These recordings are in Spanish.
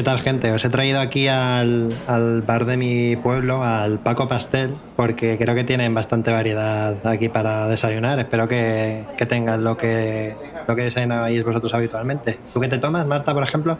¿Qué tal gente? Os he traído aquí al, al bar de mi pueblo, al Paco Pastel, porque creo que tienen bastante variedad aquí para desayunar. Espero que, que tengan lo que, lo que desayunáis vosotros habitualmente. ¿Tú qué te tomas, Marta, por ejemplo?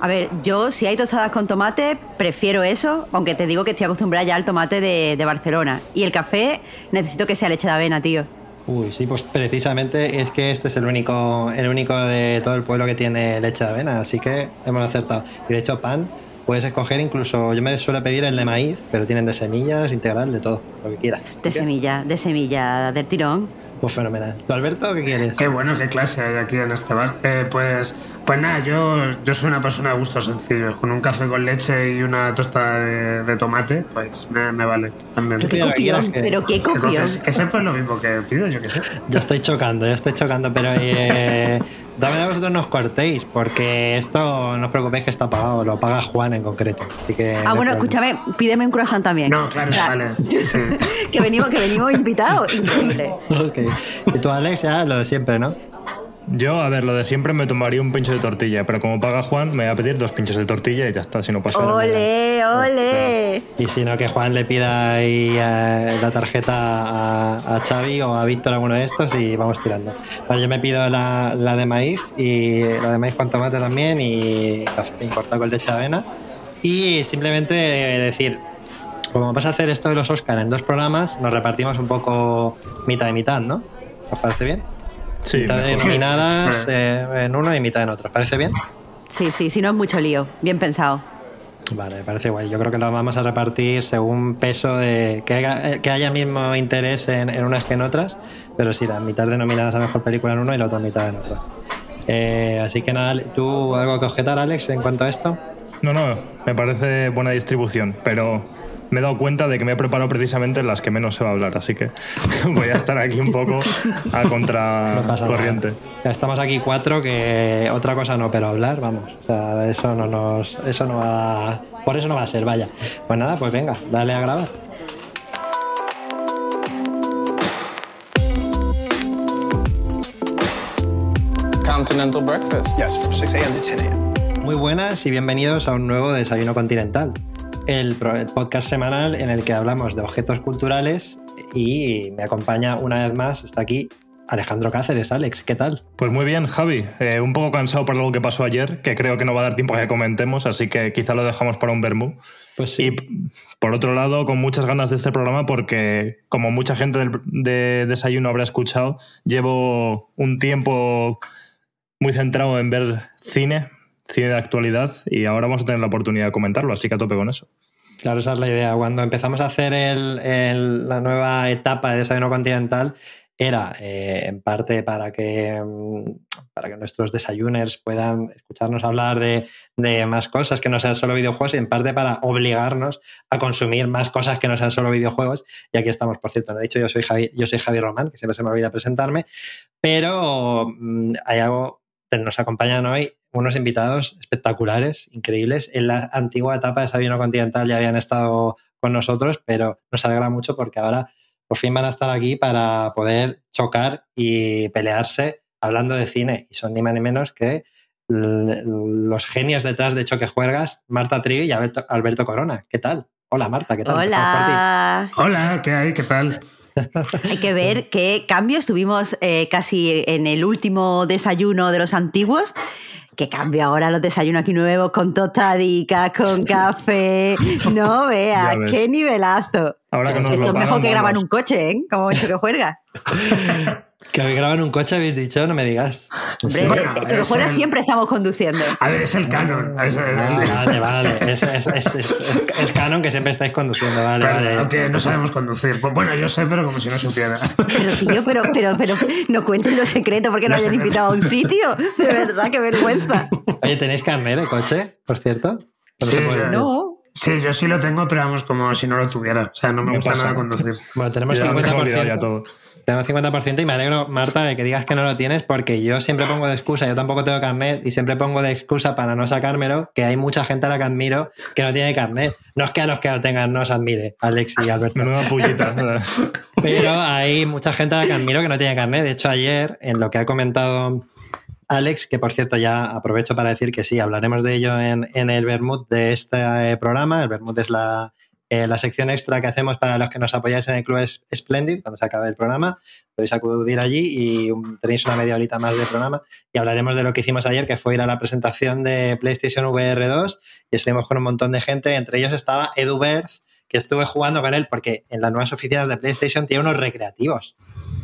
A ver, yo si hay tostadas con tomate, prefiero eso, aunque te digo que estoy acostumbrada ya al tomate de Barcelona. Y el café, necesito que sea leche de avena, tío. Uy, sí, pues precisamente es que este es el único, el único de todo el pueblo que tiene leche de avena, así que hemos acertado. Y de hecho, pan, puedes escoger incluso, yo me suelo pedir el de maíz, pero tienen de semillas, integral, de todo, lo que quieras. De semilla, de semilla, del tirón. Pues fenomenal. ¿Tú, Alberto, qué quieres? Qué bueno, qué clase hay aquí en este bar. Eh, pues, pues nada, yo, yo soy una persona de gustos sencillos. Con un café con leche y una tostada de, de tomate, pues me, me vale también. Pero qué copión, pero qué copión. Que sepas lo mismo que pido, yo que sé. Ya estoy chocando, ya estoy chocando, pero eh, también a vosotros no os cortéis, porque esto no os preocupéis que está pagado, lo paga Juan en concreto. Así que Ah, bueno, problema. escúchame, pídeme un croissant también. No, claro, vale. Sí. que venimos, que venimos invitados. Increíble. Ok. Y tú, Alex, ya lo de siempre, ¿no? Yo, a ver, lo de siempre me tomaría un pincho de tortilla, pero como paga Juan, me voy a pedir dos pinchos de tortilla y ya está, si no pasa nada. Ole, ole. Y si no, que Juan le pida ahí eh, la tarjeta a, a Xavi o a Víctor, alguno de estos, y vamos tirando. Vale, yo me pido la, la de maíz, y la de maíz con tomate también, y café cortado con leche de avena. Y simplemente decir, como vas a hacer esto de los Oscar en dos programas, nos repartimos un poco mitad y mitad, ¿no? ¿Os parece bien? Sí, mitad de mejor. nominadas eh, en uno y mitad en otro. ¿Os parece bien? Sí, sí, si no es mucho lío. Bien pensado. Vale, me parece guay. Yo creo que lo vamos a repartir según peso de. que haya, eh, que haya mismo interés en, en unas que en otras, pero sí, la mitad denominadas a mejor película en uno y la otra mitad en otra. Eh, así que nada, ¿tú algo que objetar, Alex, en cuanto a esto? No, no, me parece buena distribución, pero me he dado cuenta de que me he preparado precisamente las que menos se va a hablar, así que voy a estar aquí un poco a No pasa contracorriente. nada. Ya estamos aquí cuatro, que otra cosa no, pero hablar, vamos. O sea, eso no nos. Eso no va. Por eso no va a ser, vaya. Pues nada, pues venga, dale a grabar. Continental breakfast. Yes, from 6 a.m. to 10 a.m. Muy buenas y bienvenidos a un nuevo Desayuno Continental, el, podcast semanal en el que hablamos de objetos culturales y me acompaña una vez más, está aquí Alejandro Cáceres. Alex, ¿qué tal? Pues muy bien, Javi. Eh, un poco cansado por algo que pasó ayer, que creo que no va a dar tiempo a que comentemos, así que quizá lo dejamos para un vermú. Pues sí. Y por otro lado, con muchas ganas de este programa, porque como mucha gente del- de desayuno habrá escuchado, llevo un tiempo muy centrado en ver cine, cine de actualidad, y ahora vamos a tener la oportunidad de comentarlo, así que a tope con eso. Claro, esa es la idea. Cuando empezamos a hacer el- la nueva etapa de Desayuno Continental, era eh, en parte para que, mm, para que nuestros desayuners puedan escucharnos hablar de, de más cosas que no sean solo videojuegos y en parte para obligarnos a consumir más cosas que no sean solo videojuegos. Y aquí estamos, por cierto, no he dicho, yo soy Javi, yo soy Javi Román, que siempre se me olvida presentarme, pero mm, hay algo, nos acompañan hoy unos invitados espectaculares, increíbles. En la antigua etapa de Desayuno Continental ya habían estado con nosotros, pero nos alegra mucho porque ahora por fin van a estar aquí para poder chocar y pelearse hablando de cine. Y son ni más ni menos que los genios detrás de Choque Juergas, Marta Trivi y Alberto, Alberto Corona. ¿Qué tal? Hola Marta, ¿qué tal? Hola. Hola, ¿qué hay? ¿Qué tal? Hay que ver qué cambios tuvimos eh, casi en el último desayuno de los antiguos. Qué cambio ahora los desayunos aquí nuevos con tostadicas, con café. No veas, qué nivelazo. Ahora que nos Esto lo es mejor pagan, que grabar un coche, ¿eh? Como hecho que juega. Que hoy graban un coche, habéis dicho, no me digas. Hombre, Bueno, en es Fuera el- siempre estamos conduciendo. A ver, es el canon. Es, es- Ah, vale, vale. Es, es- es- es- es canon que siempre estáis conduciendo, vale, Claro, vale. aunque no sabemos conducir. Pues Bueno, yo sé, pero como si no supiera. Pero tío, pero, pero, pero no cuenten los secretos porque no hayan secretos. invitado a un sitio. De verdad, qué vergüenza. Oye, ¿tenéis carnet de coche, por cierto? ¿O no Sí, se puede? yo- No. Sí, yo sí lo tengo, pero vamos, como si no lo tuviera. O sea, no me Me gusta pasa. nada conducir. Bueno, tenemos Ya, se me ha olvidado ya 50%. Todo. Tenemos 50% y me alegro, Marta, de que digas que no lo tienes porque yo siempre pongo de excusa, yo tampoco tengo carnet y siempre pongo de excusa para no sacármelo, que hay mucha gente a la que admiro que no tiene carnet. No es que a los que lo tengan no os admire, Alex y Alberto. Menuda pullita. Pero hay mucha gente a la que admiro que no tiene carnet. De hecho, ayer, en lo que ha comentado Alex, que por cierto ya aprovecho para decir que sí, hablaremos de ello en, en el Bermud de este eh, programa. El Bermud es la, eh, la sección extra que hacemos para los que nos apoyáis en el Club Es- Splendid, cuando se acabe el programa. Podéis acudir allí y tenéis una media horita más de programa y hablaremos de lo que hicimos ayer, que fue ir a la presentación de PlayStation VR 2 y estuvimos con un montón de gente. Entre ellos estaba Edu Berth, que estuve jugando con él porque en las nuevas oficinas de PlayStation tiene unos recreativos.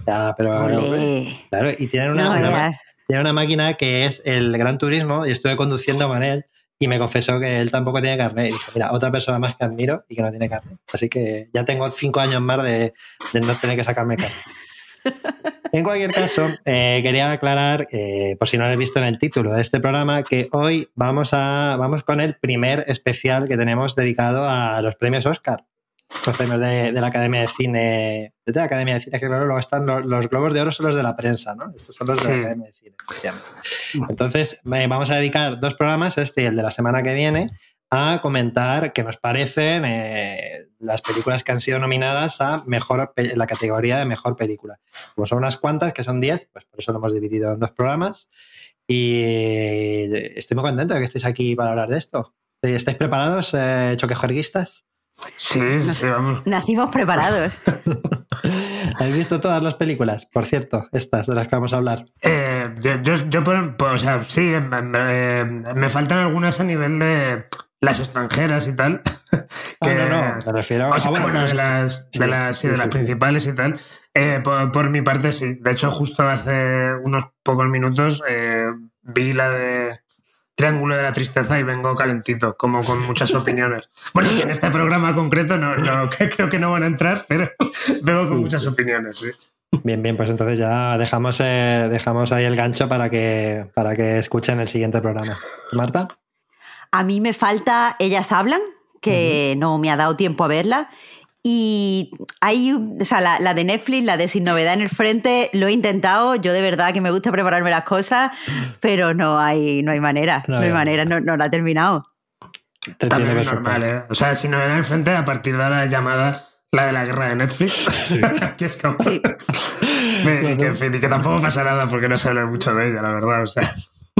Ya, pero Olé. claro, y tienen una, No, una- ya. tiene una máquina que es el Gran Turismo y estuve conduciendo con él y me confesó que él tampoco tiene carnet. Y dije, mira, otra persona más que admiro y que no tiene carnet. Así que ya tengo cinco años más de, de no tener que sacarme carnet. En cualquier caso, eh, quería aclarar, eh, por si no lo habéis visto en el título de este programa, que hoy vamos, a, vamos con el primer especial que tenemos dedicado a los premios Oscar. Los premios de, de la Academia de Cine. De la Academia de Cine, que claro, luego están los, los globos de oro, son los de la prensa, ¿no? Estos son los de la Academia de Cine. Entonces, eh, vamos a dedicar dos programas, este y el de la semana que viene, a comentar qué nos parecen eh, las películas que han sido nominadas a mejor la categoría de mejor película. Como son unas cuantas, que son 10, pues por eso lo hemos dividido en dos programas. Y estoy muy contento de que estéis aquí para hablar de esto. ¿Estáis preparados, eh, choquejuerguistas? Sí, sí, sí, vamos. Nacimos preparados. ¿Habéis visto todas las películas? Por cierto, estas de las que vamos a hablar. Eh, yo, yo, por- o sea, sí, eh, eh, me faltan algunas a nivel de las extranjeras y tal. Ah, que- no, no, me refiero o sea, ah, bueno, pues- de las, sí, de las, sí, sí, de las sí. principales y tal. Eh, por, por mi parte, sí. De hecho, justo hace unos pocos minutos eh, vi la de Triángulo de la Tristeza y vengo calentito, como con muchas opiniones. Bueno, en este programa concreto no, creo que no van a entrar, pero vengo con muchas opiniones, sí. Bien, bien, pues entonces ya dejamos, eh, dejamos ahí el gancho para que, para que escuchen el siguiente programa. Marta. A mí me falta Ellas Hablan, que no me ha dado tiempo a verla. Y hay, o sea, la, la de Netflix, la de Sin Novedad en el Frente, lo he intentado. Yo de verdad que me gusta prepararme las cosas, pero no hay, no hay manera. No No, hay manera, no, no la he terminado. Te También es normal, ¿eh? O sea, si no era el frente, a partir de la llamada, la de la guerra de Netflix, que es como... Sí. y, que, en fin, y que tampoco pasa nada porque no se habla mucho de ella, la verdad. O sea,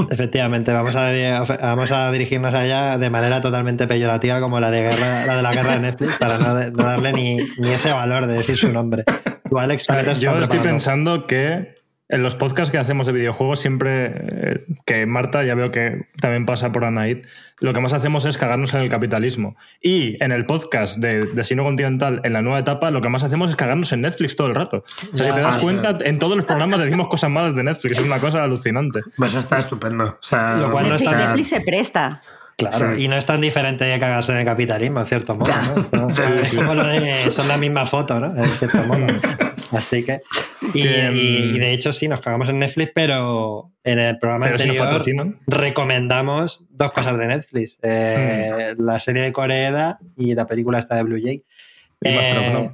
Efectivamente, vamos a, vamos a dirigirnos a ella de manera totalmente peyorativa como la de, guerra, la de la guerra de Netflix para no, de- no darle ni, ni ese valor de decir su nombre. Tú, Alex, Yo estoy pensando que en los podcasts que hacemos de videojuegos, siempre eh, que Marta, ya veo que también pasa por Anaid, lo que más hacemos es cagarnos en el capitalismo. Y en el podcast de Destino Continental, en la nueva etapa, lo que más hacemos es cagarnos en Netflix todo el rato. O sea, Ya, si te das ah, cuenta, en todos los programas decimos cosas malas de Netflix. Es una cosa alucinante. pues eso está estupendo. O sea, Lo cual no Netflix, está- Netflix se presta. Claro, Sí. y no es tan diferente de cagarse en el capitalismo, en cierto modo. ¿no? No, o sea, Ya. es como lo de, son la misma foto, ¿no? En cierto modo. Así que. Y, mm, y- y de hecho, sí, nos cagamos en Netflix, pero en el programa Pero si nos anterior patrocinan. recomendamos dos cosas de Netflix: eh, Mm. la serie de Corea y la película esta de Blue Jay. Eh.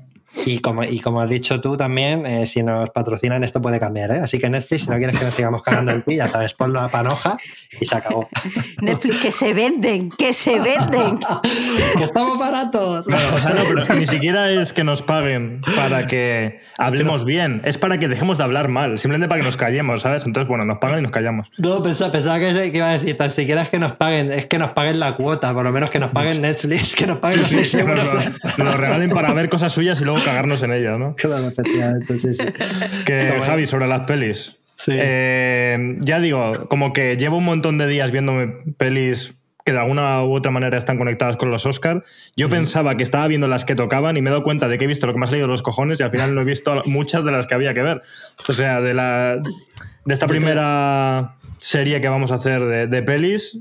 Y como, y como has dicho tú también, eh, si nos patrocinan esto puede cambiar, ¿eh? Así que Netflix, si no quieres que nos sigamos cagando el pi, ya sabes, ponlo a panoja y se acabó. Netflix, que se venden, que se venden. ¡Que estamos baratos! Claro, o sea, no, pero ni siquiera es que nos paguen para que hablemos bien, es para que dejemos de hablar mal, simplemente para que nos callemos, ¿sabes? Entonces, bueno, nos pagan y nos callamos. No, pensaba, pensaba que, que iba a decir, tan siquiera es que nos paguen, es que nos paguen la cuota, por lo menos que nos paguen Netflix, que nos paguen los 6 Que euros. nos regalen para ver cosas suyas y luego cagarnos en ellas, ¿no? Claro, efectivamente, sí, sí. Que Como- Javi, sobre las pelis. Sí. Eh, ya digo, como que llevo un montón de días viéndome pelis que de alguna u otra manera están conectadas con los Oscar. Yo pensaba que estaba viendo las que tocaban y me he dado cuenta de que he visto lo que me ha salido de los cojones y al final no he visto muchas de las que había que ver. O sea, de la de esta primera serie que vamos a hacer de, de pelis,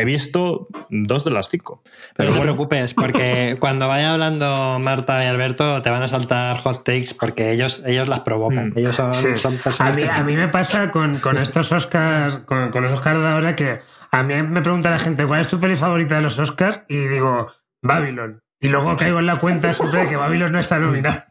he visto dos de las cinco. Pero no te preocupes, porque cuando vaya hablando Marta y Alberto te van a saltar hot takes porque ellos, ellos las provocan. Mm. Ellos son, Sí. son A personas mí, que- a mí me pasa con, con estos Oscars, con, con los Oscars de ahora, que a mí me pregunta la gente cuál es tu peli favorita de los Oscars y digo Babylon. Y luego caigo en la cuenta siempre de que Babylon no está nominada.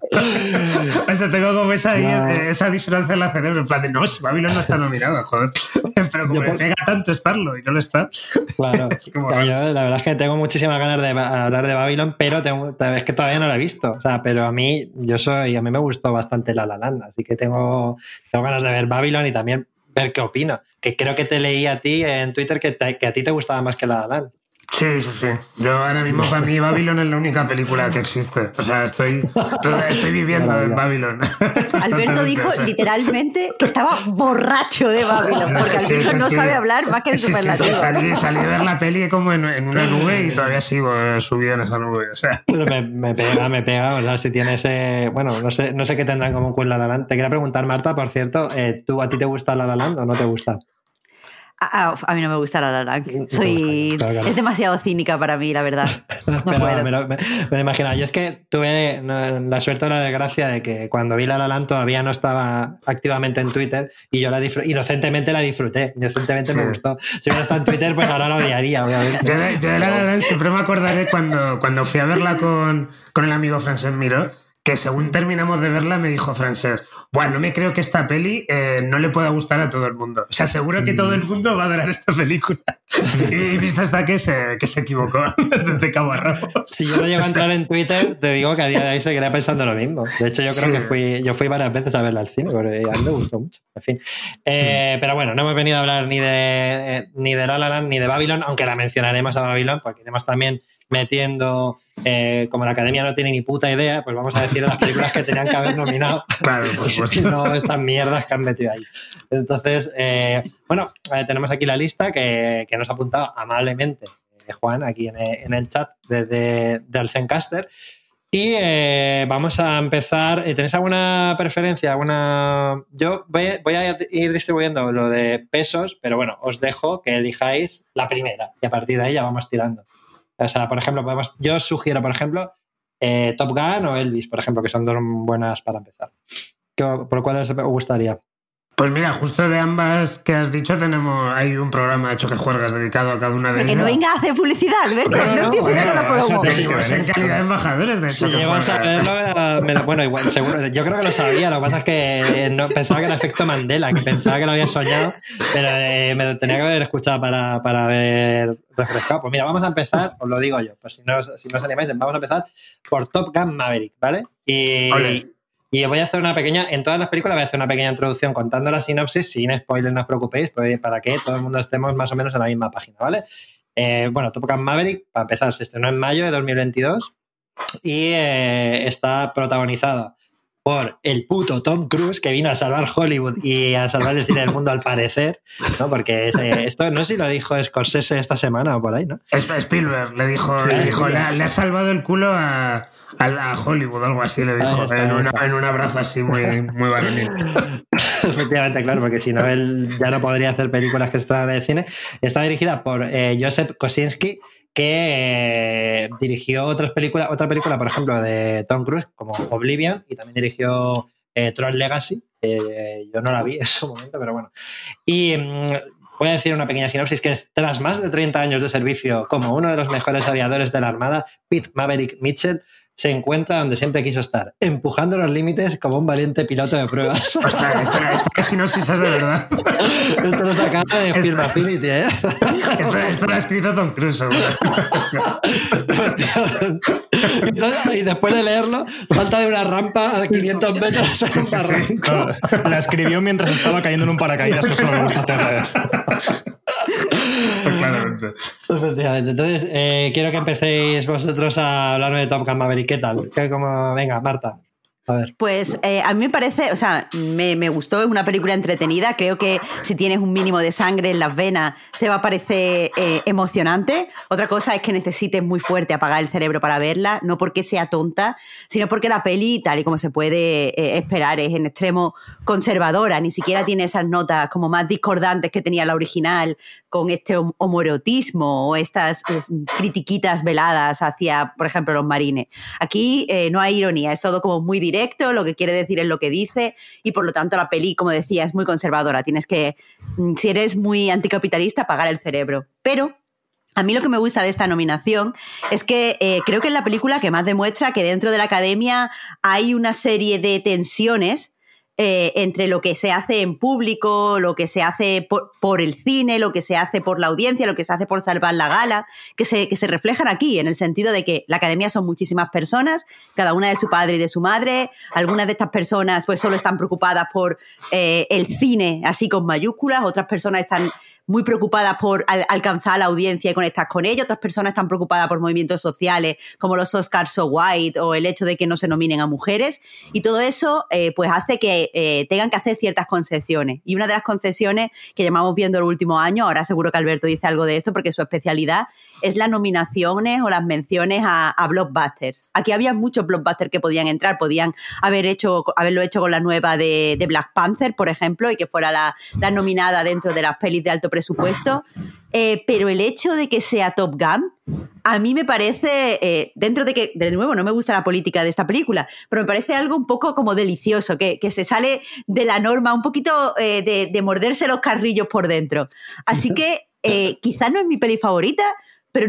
o sea, tengo como esa, No. esa disonancia en la cerebro. En plan de, no, si Babylon no está nominada, joder. Pero como Yo me por- pega tanto estarlo y no lo está. Claro, Es como Claro, yo la verdad es que tengo muchísimas ganas de hablar de Babylon, pero tengo, es que todavía no la he visto. O sea, pero a mí, yo soy, a mí me gustó bastante La La Land, así que tengo, tengo ganas de ver Babylon y también ver qué opino. Que creo que te leí a ti en Twitter que, te- que a ti te gustaba más que La La Land. Sí, sí, sí. Yo ahora mismo para mí Babylon es la única película que existe. O sea, estoy, estoy viviendo en Babylon. Alberto dijo literalmente que estaba borracho de Babylon, porque Sí, Alberto sí, no sí. sabe hablar más que en Sí, sí, sí, superlativo. salí, salí a ver la peli como en, en una nube y todavía sigo eh, subido en esa nube. O sea, Pero me, me pega, me pega. O sea, si tiene ese. Bueno, no sé, no sé qué tendrán en común con La La Land. Te quería preguntar, Marta, por cierto, eh, ¿tú a ti te gusta La La Land o no te gusta? Ah, a mí no me gusta la La Land. te Soy gusta, claro, claro. es demasiado cínica para mí, la verdad. No Pero puedo. me, lo, me, me lo imaginaba. Yo es que tuve la suerte o la desgracia de que cuando vi La La Land todavía no estaba activamente en Twitter y yo la disfruté, inocentemente la disfruté, inocentemente me gustó. Si hubiera estado en Twitter, pues ahora la odiaría, obviamente. yo de, yo de La La Land siempre me acordaré cuando, cuando fui a verla con, con el amigo Francés Miró, que según terminamos de verla me dijo Francés, bueno, no me creo que esta peli eh, no le pueda gustar a todo el mundo. O sea, seguro que todo el mundo va a adorar esta película. y visto hasta que se, que se equivocó de cabo a rabo. Si yo no llego a entrar en Twitter, te digo que a día de hoy seguiré pensando lo mismo. De hecho, yo creo Sí. que fui, yo fui varias veces a verla al cine, porque a mí me gustó mucho. En fin. Eh, Pero bueno, no hemos venido a hablar ni de, eh, ni de La La Land ni de Babylon, aunque la mencionaremos a Babylon, porque iremos también metiendo, eh, como la academia no tiene ni puta idea, pues vamos a decir las películas que tenían que haber nominado. Claro, por supuesto. no estas mierdas que han metido ahí. Entonces, eh, bueno, eh, tenemos aquí la lista que, que nos ha apuntado amablemente eh, Juan aquí en, el- en el chat desde del Zencaster. Y eh, vamos a empezar. ¿Tenéis alguna preferencia? alguna Yo voy, voy a ir distribuyendo lo de pesos, pero bueno, os dejo que elijáis la primera y a partir de ahí ya vamos tirando. O sea, por ejemplo, podemos, yo sugiero, por ejemplo, eh, Top Gun o Elvis, por ejemplo, que son dos buenas para empezar. ¿Qué- ¿Por cuál os gustaría? Pues mira, justo de ambas que has dicho tenemos hay un programa hecho que juegas dedicado a cada una de Que ellas. no venga a hacer publicidad, Alberto. No, No, no, con la promo. en calidad de embajadores de Si hecho que llego a juegas. saberlo, me lo- me lo- bueno, igual, seguro. Yo creo que lo sabía. Lo que pasa es que eh, no, pensaba que era efecto Mandela, que pensaba que lo había soñado, pero eh, me lo tenía que haber escuchado para, para haber refrescado. Pues mira, vamos a empezar, os lo digo yo, pues si no, si no os animáis, vamos a empezar por Top Gun Maverick, ¿vale? Y. y voy a hacer una pequeña, en todas las películas voy a hacer una pequeña introducción contando la sinopsis, sin spoilers, no os preocupéis, pues, para que todo el mundo estemos más o menos en la misma página, ¿vale? Eh, bueno, Top Gun Maverick, para empezar, se estrenó en mayo de 2022 y eh, está protagonizada por el puto Tom Cruise que vino a salvar Hollywood y a salvar el cine del mundo al parecer, ¿no? Porque eh, esto no sé si lo dijo Scorsese esta semana o por ahí, ¿no? Sp- Spielberg le dijo, le, dijo le, le ha salvado el culo a, a, Hollywood, algo así le dijo, está, en, una- en un abrazo así muy, muy varonil. Efectivamente, claro, porque si no, él ya no podría hacer películas que estrenan en el cine. Está dirigida por eh, Joseph Kosinski, que eh, dirigió otras películas, otra película, por ejemplo, de Tom Cruise, como Oblivion, y también dirigió eh, Tron Legacy. yo no la vi en su momento, pero bueno. Y mm, voy a decir una pequeña sinopsis, que es, tras más de 30 años de servicio como uno de los mejores aviadores de la Armada, Pete Maverick Mitchell se encuentra donde siempre quiso estar, empujando los límites como un valiente piloto de pruebas. Ostras, esta, esta sinopsis es de verdad. Esto lo sacaron de Film Affinity, ¿eh? Esto, esto lo ha escrito Tom Cruise, y después de leerlo, salta de una rampa a 500 metros en un barranco. No, la escribió mientras estaba cayendo en un paracaídas, que eso no me gusta hacer. Efectivamente. Entonces, eh, quiero que empecéis vosotros a hablarme de Gun Maverick. ¿Qué tal? ¿Qué, como... Venga, Marta. A ver. Pues eh, a mí me parece, o sea, me, me, gustó, es una película entretenida. Creo que si tienes un mínimo de sangre en las venas, te va a parecer eh, emocionante. Otra cosa es que necesites muy fuerte apagar el cerebro para verla, no porque sea tonta, sino porque la peli, tal y como se puede eh, esperar, es en extremo conservadora. Ni siquiera tiene esas notas como más discordantes que tenía la original, con este homoerotismo o estas critiquitas veladas hacia, por ejemplo, los marines. Aquí no hay ironía, es todo como muy directo directo, lo que quiere decir es lo que dice y por lo tanto la peli, como decía, es muy conservadora. Tienes que, mm, si eres muy anticapitalista, apagar el cerebro. Pero a mí lo que me gusta de esta nominación es que eh, creo que es la película que más demuestra que dentro de la academia hay una serie de tensiones eh, entre lo que se hace en público, lo que se hace por, el cine, lo que se hace por la audiencia, lo que se hace por salvar la gala, que se, que se reflejan aquí, en el sentido de que la academia son muchísimas personas, cada una de su padre y de su madre, algunas de estas personas pues solo están preocupadas por eh, el cine, así con mayúsculas, otras personas están muy preocupadas por alcanzar la audiencia y conectar con ella, otras personas están preocupadas por movimientos sociales como los Oscars So White o el hecho de que no se nominen a mujeres. Y todo eso eh, pues hace que eh, tengan que hacer ciertas concesiones. Y una de las concesiones que llamamos viendo el último año, ahora seguro que Alberto dice algo de esto porque su especialidad es las nominaciones o las menciones a, blockbusters. Aquí había muchos blockbusters que podían entrar, podían haber hecho, haberlo hecho con la nueva de, Black Panther, por ejemplo, y que fuera la, la nominada dentro de las pelis de alto presupuesto, eh, pero el hecho de que sea Top Gun, a mí me parece, eh, dentro de que, de nuevo, no me gusta la política de esta película, pero me parece algo un poco como delicioso, que, se sale de la norma, un poquito eh, de, morderse los carrillos por dentro. Así que quizás no es mi peli favorita, pero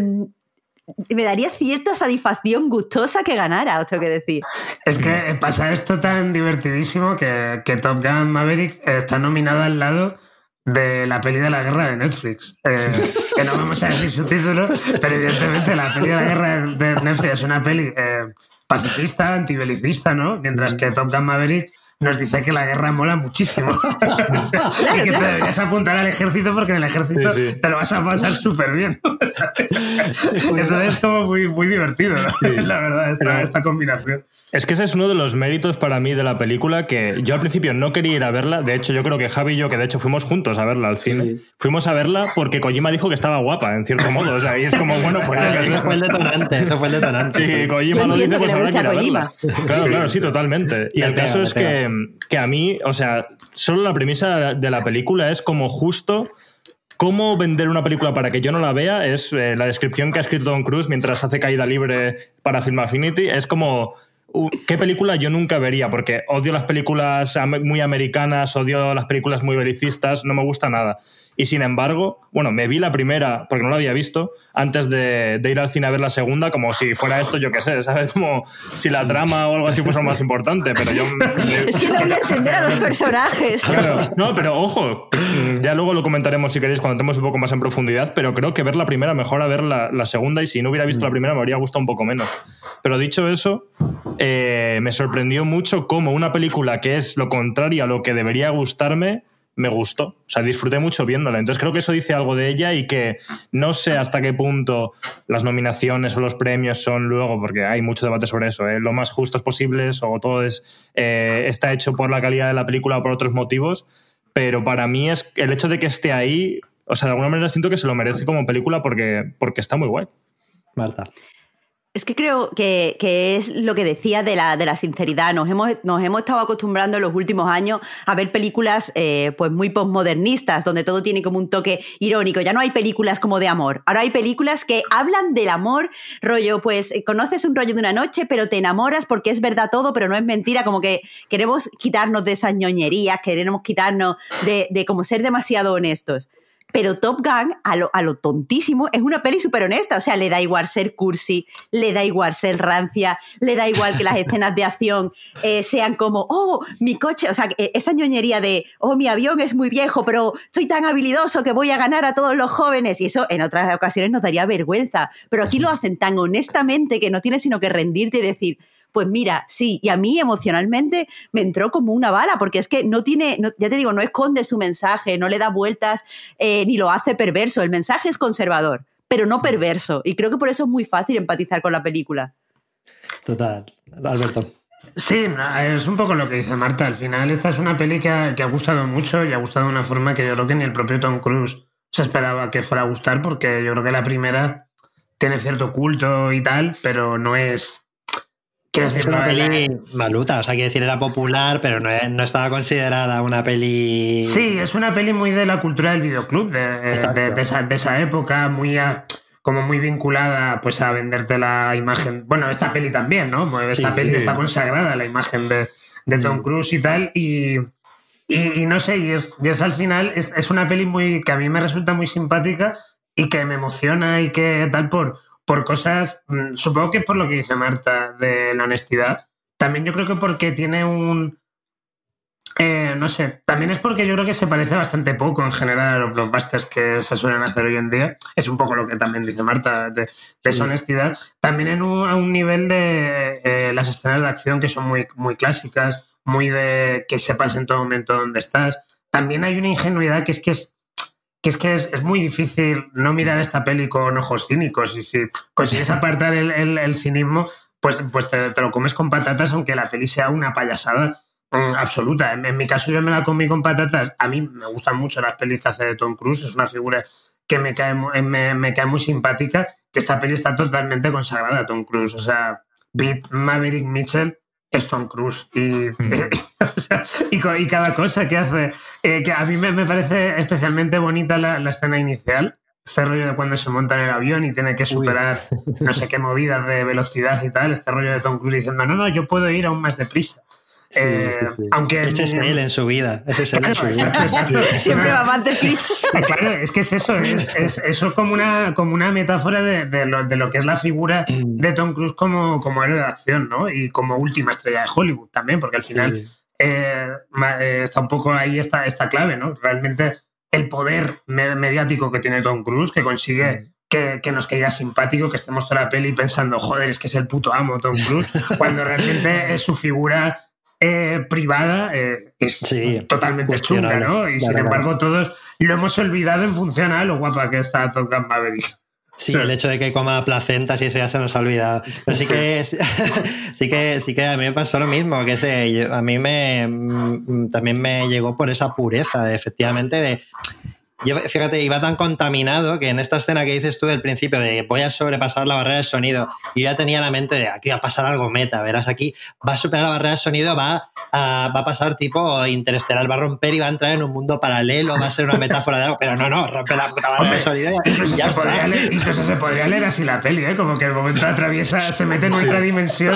me daría cierta satisfacción gustosa que ganara, os tengo que decir. Es que pasa esto tan divertidísimo que, que Top Gun Maverick está nominada al lado de la peli de la guerra de Netflix. Eh, que no vamos a decir su título, pero evidentemente la peli de la guerra de Netflix es una peli eh, pacifista, antibelicista, ¿no? Mientras que Top Gun Maverick nos dice que la guerra mola muchísimo. y que te deberías apuntar al ejército porque en el ejército te lo vas a pasar súper bien. Entonces es como muy, muy divertido, la verdad, esta, esta, combinación. Es que ese es uno de los méritos para mí de la película que yo al principio no quería ir a verla. De hecho, yo creo que Javi y yo, que de hecho fuimos juntos a verla al fin, fuimos a verla porque Kojima dijo que estaba guapa, en cierto modo. O sea, y es como, bueno, pues... eso fue el detonante, eso fue el detonante. Sí, Kojima lo dice, pues habrá que ir a verla. Claro, claro, sí, totalmente. Y el caso es que que, a mí, o sea, solo la premisa de la película es como justo cómo vender una película para que yo no la vea. Es eh, la descripción que ha escrito Tom Cruise mientras hace caída libre para Film Affinity. Es como ¿Qué película yo nunca vería? Porque odio las películas muy americanas, odio las películas muy belicistas, no me gusta nada. Y sin embargo, bueno, me vi la primera, porque no la había visto, antes de, ir al cine a ver la segunda, como si fuera esto, yo qué sé, ¿sabes? Como si la trama o algo así fuese más importante, pero yo... es que no voy a entender a los personajes. Claro, no, pero ojo, ya luego lo comentaremos si queréis cuando entremos un poco más en profundidad, pero creo que ver la primera mejor a ver la, la segunda y si no hubiera visto la primera me habría gustado un poco menos. Pero dicho eso, eh, me sorprendió mucho cómo una película que es lo contrario a lo que debería gustarme me gustó. O sea, disfruté mucho viéndola. Entonces creo que eso dice algo de ella y que no sé hasta qué punto las nominaciones o los premios son luego, porque hay mucho debate sobre eso, ¿eh? lo más justos posibles o todo es, eh, está hecho por la calidad de la película o por otros motivos. Pero para mí es el hecho de que esté ahí, o sea, de alguna manera siento que se lo merece como película porque, porque está muy guay. Marta. Es que creo que, es lo que decía de la, de la sinceridad. Nos hemos, nos hemos estado acostumbrando en los últimos años a ver películas eh, pues muy postmodernistas, donde todo tiene como un toque irónico. Ya no hay películas como de amor. Ahora hay películas que hablan del amor, rollo, pues eh, conoces un rollo de una noche, pero te enamoras porque es verdad todo, pero no es mentira. Como que queremos quitarnos de esas ñoñerías, queremos quitarnos de, de como ser demasiado honestos. Pero Top Gun, a lo, a lo tontísimo, es una peli súper honesta. O sea, le da igual ser cursi, le da igual ser rancia, le da igual que las escenas de acción eh, sean como, oh, mi coche. O sea, eh, esa ñoñería de, oh, mi avión es muy viejo, pero soy tan habilidoso que voy a ganar a todos los jóvenes. Y eso en otras ocasiones nos daría vergüenza. Pero aquí lo hacen tan honestamente que no tienes sino que rendirte y decir, pues mira, sí, y a mí emocionalmente me entró como una bala, porque es que no tiene, ya te digo, no esconde su mensaje, no le da vueltas eh, ni lo hace perverso. El mensaje es conservador, pero no perverso. Y creo que por eso es muy fácil empatizar con la película. Total. Alberto. Sí, es un poco lo que dice Marta. Al final, esta es una peli que ha, que ha, gustado mucho y ha gustado de una forma que yo creo que ni el propio Tom Cruise se esperaba que fuera a gustar, porque yo creo que la primera tiene cierto culto y tal, pero no es. Quiero decir, es una peli maluta, o sea, quiero decir, era popular, pero no, no, estaba considerada una peli. Sí, es una peli muy de la cultura del videoclub, de, de, de, esa, de esa, época, muy a, como muy vinculada pues a venderte la imagen. Bueno, esta peli también, ¿no? Esta sí, peli sí. está consagrada la imagen de, de Tom Cruise y tal. Y, y, y, no sé, y es, y es al final, es, es, una peli muy que a mí me resulta muy simpática y que me emociona y que tal por, por cosas, mm, supongo que por lo que dice Marta de la honestidad. También yo creo que porque tiene un... Eh, no sé, también es porque yo creo que se parece bastante poco en general a los blockbusters que se suelen hacer hoy en día. Es un poco lo que también dice Marta de, de sí. También en un, a un nivel de eh, las escenas de acción que son muy, muy clásicas, muy de que sepas en todo momento dónde estás. También hay una ingenuidad que es que es que es que es, es, muy difícil no mirar esta peli con ojos cínicos y si consigues apartar el, el, cinismo, pues, pues te, lo comes con patatas aunque la peli sea una payasada mm, absoluta. En, mi caso yo me la comí con patatas. A mí me gustan mucho las pelis que hace de Tom Cruise, es una figura que me cae, me, me cae muy simpática, esta peli está totalmente consagrada a Tom Cruise. O sea, Beat Maverick Mitchell es Tom Cruise y, mm. o sea, y, y, cada cosa que hace, eh, que a mí me, me, parece especialmente bonita la, la, escena inicial, este rollo de cuando se monta en el avión y tiene que superar Uy. no sé qué movidas de velocidad y tal, este rollo de Tom Cruise diciendo, no, no, yo puedo ir aún más deprisa. Sí, eh, sí, sí. Aunque ese es él en su vida. Ese es él claro, en su vida. Exacto, exacto. Siempre va más deprisa. Claro, es que es eso, es, es eso como una, como una metáfora de, de, lo, de, lo, que es la figura Mm. de Tom Cruise como, como héroe de acción, ¿no? Y como última estrella de Hollywood también, porque al final eh, eh, está un poco ahí esta, esta clave, ¿no? Realmente el poder mediático que tiene Tom Cruise, que consigue Mm. que, que, nos caiga simpático, que estemos toda la peli pensando, joder, es que es el puto amo Tom Cruise, cuando realmente es su figura eh, privada eh, es sí, totalmente chunga, ¿no? Y sin embargo todos lo hemos olvidado en función a lo guapa que está Top Gun Maverick. Sí, el hecho de que coma placentas y eso ya se nos ha olvidado. Pero sí que, sí que, sí que a mí me pasó lo mismo, que sé, a mí me mm, también me llegó por esa pureza, de, efectivamente, de yo, fíjate, iba tan contaminado que en esta escena que dices tú del principio de voy a sobrepasar la barrera del sonido, yo ya tenía la mente de aquí va a pasar algo meta, verás aquí, va a superar la barrera del sonido, va a, va a pasar tipo interestelar, va a romper y va a entrar en un mundo paralelo, va a ser una metáfora de algo, pero no, no, rompe la puta barrera del sonido y incluso, ya se podría leer, incluso se podría leer así la peli, ¿eh? como que el momento atraviesa, se mete en otra dimensión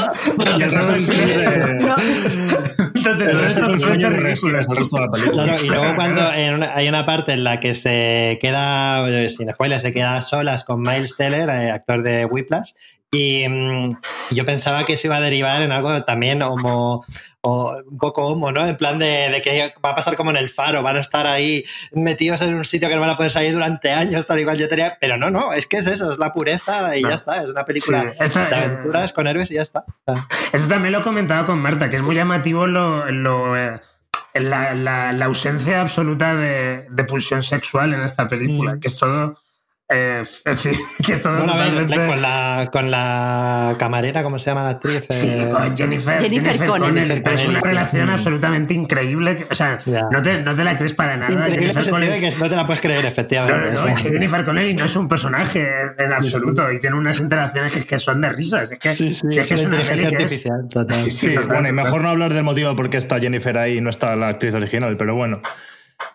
y entonces... Entonces, todo esto es ridículo. Claro, y luego cuando una, hay una parte en la que se queda, sin spoiler, se queda a solas con Miles Teller, eh, actor de Whiplash, y mmm, yo pensaba que eso iba a derivar en algo también homo, o un poco homo, ¿no? En plan de, de, que va a pasar como en el faro, van a estar ahí metidos en un sitio que no van a poder salir durante años, tal y cual yo tenía. Pero no, no, es que es eso, es la pureza y no. ya está. Es una película sí, esto, de aventuras eh, con héroes y ya está. Esto también lo he comentado con Marta, que es muy llamativo lo. lo eh, la, la, la, ausencia absoluta de, de, pulsión sexual en esta película, mm. que es todo eh, en fin, que es todo bueno, totalmente... ver, con, la, con la camarera, ¿cómo se llama la actriz? Sí, con Jennifer, Jennifer, Jennifer Connelly. Connelly. Pero es una relación mm. absolutamente increíble. Que, o sea, yeah. no, te, no, te, la crees para nada. Jennifer Connelly... que no te la puedes creer, efectivamente. No, no, no, es que Jennifer Connelly no es un personaje en absoluto y tiene unas interacciones que, que, son de risas. Es que, sí, sí, es, que es una inteligencia artificial, es... total. Sí, sí, bueno, y mejor no hablar del motivo por qué está Jennifer ahí y no está la actriz original, pero bueno.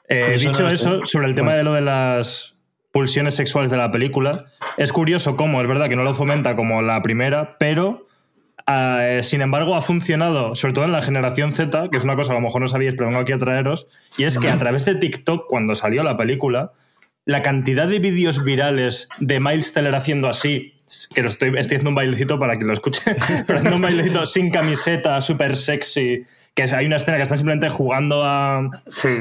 Eh, dicho no eso, sobre el tema bueno. de lo de las pulsiones sexuales de la película. Es curioso cómo, es verdad que no lo fomenta como la primera, pero uh, sin embargo ha funcionado, sobre todo en la generación Z, que es una cosa que a lo mejor no sabíais, pero vengo aquí a traeros, y es que a través de TikTok, cuando salió la película, la cantidad de vídeos virales de Miles Teller haciendo así, que lo estoy, estoy haciendo un bailecito para que lo escuche, pero haciendo un bailecito sin camiseta, súper sexy, que hay una escena que están simplemente jugando a.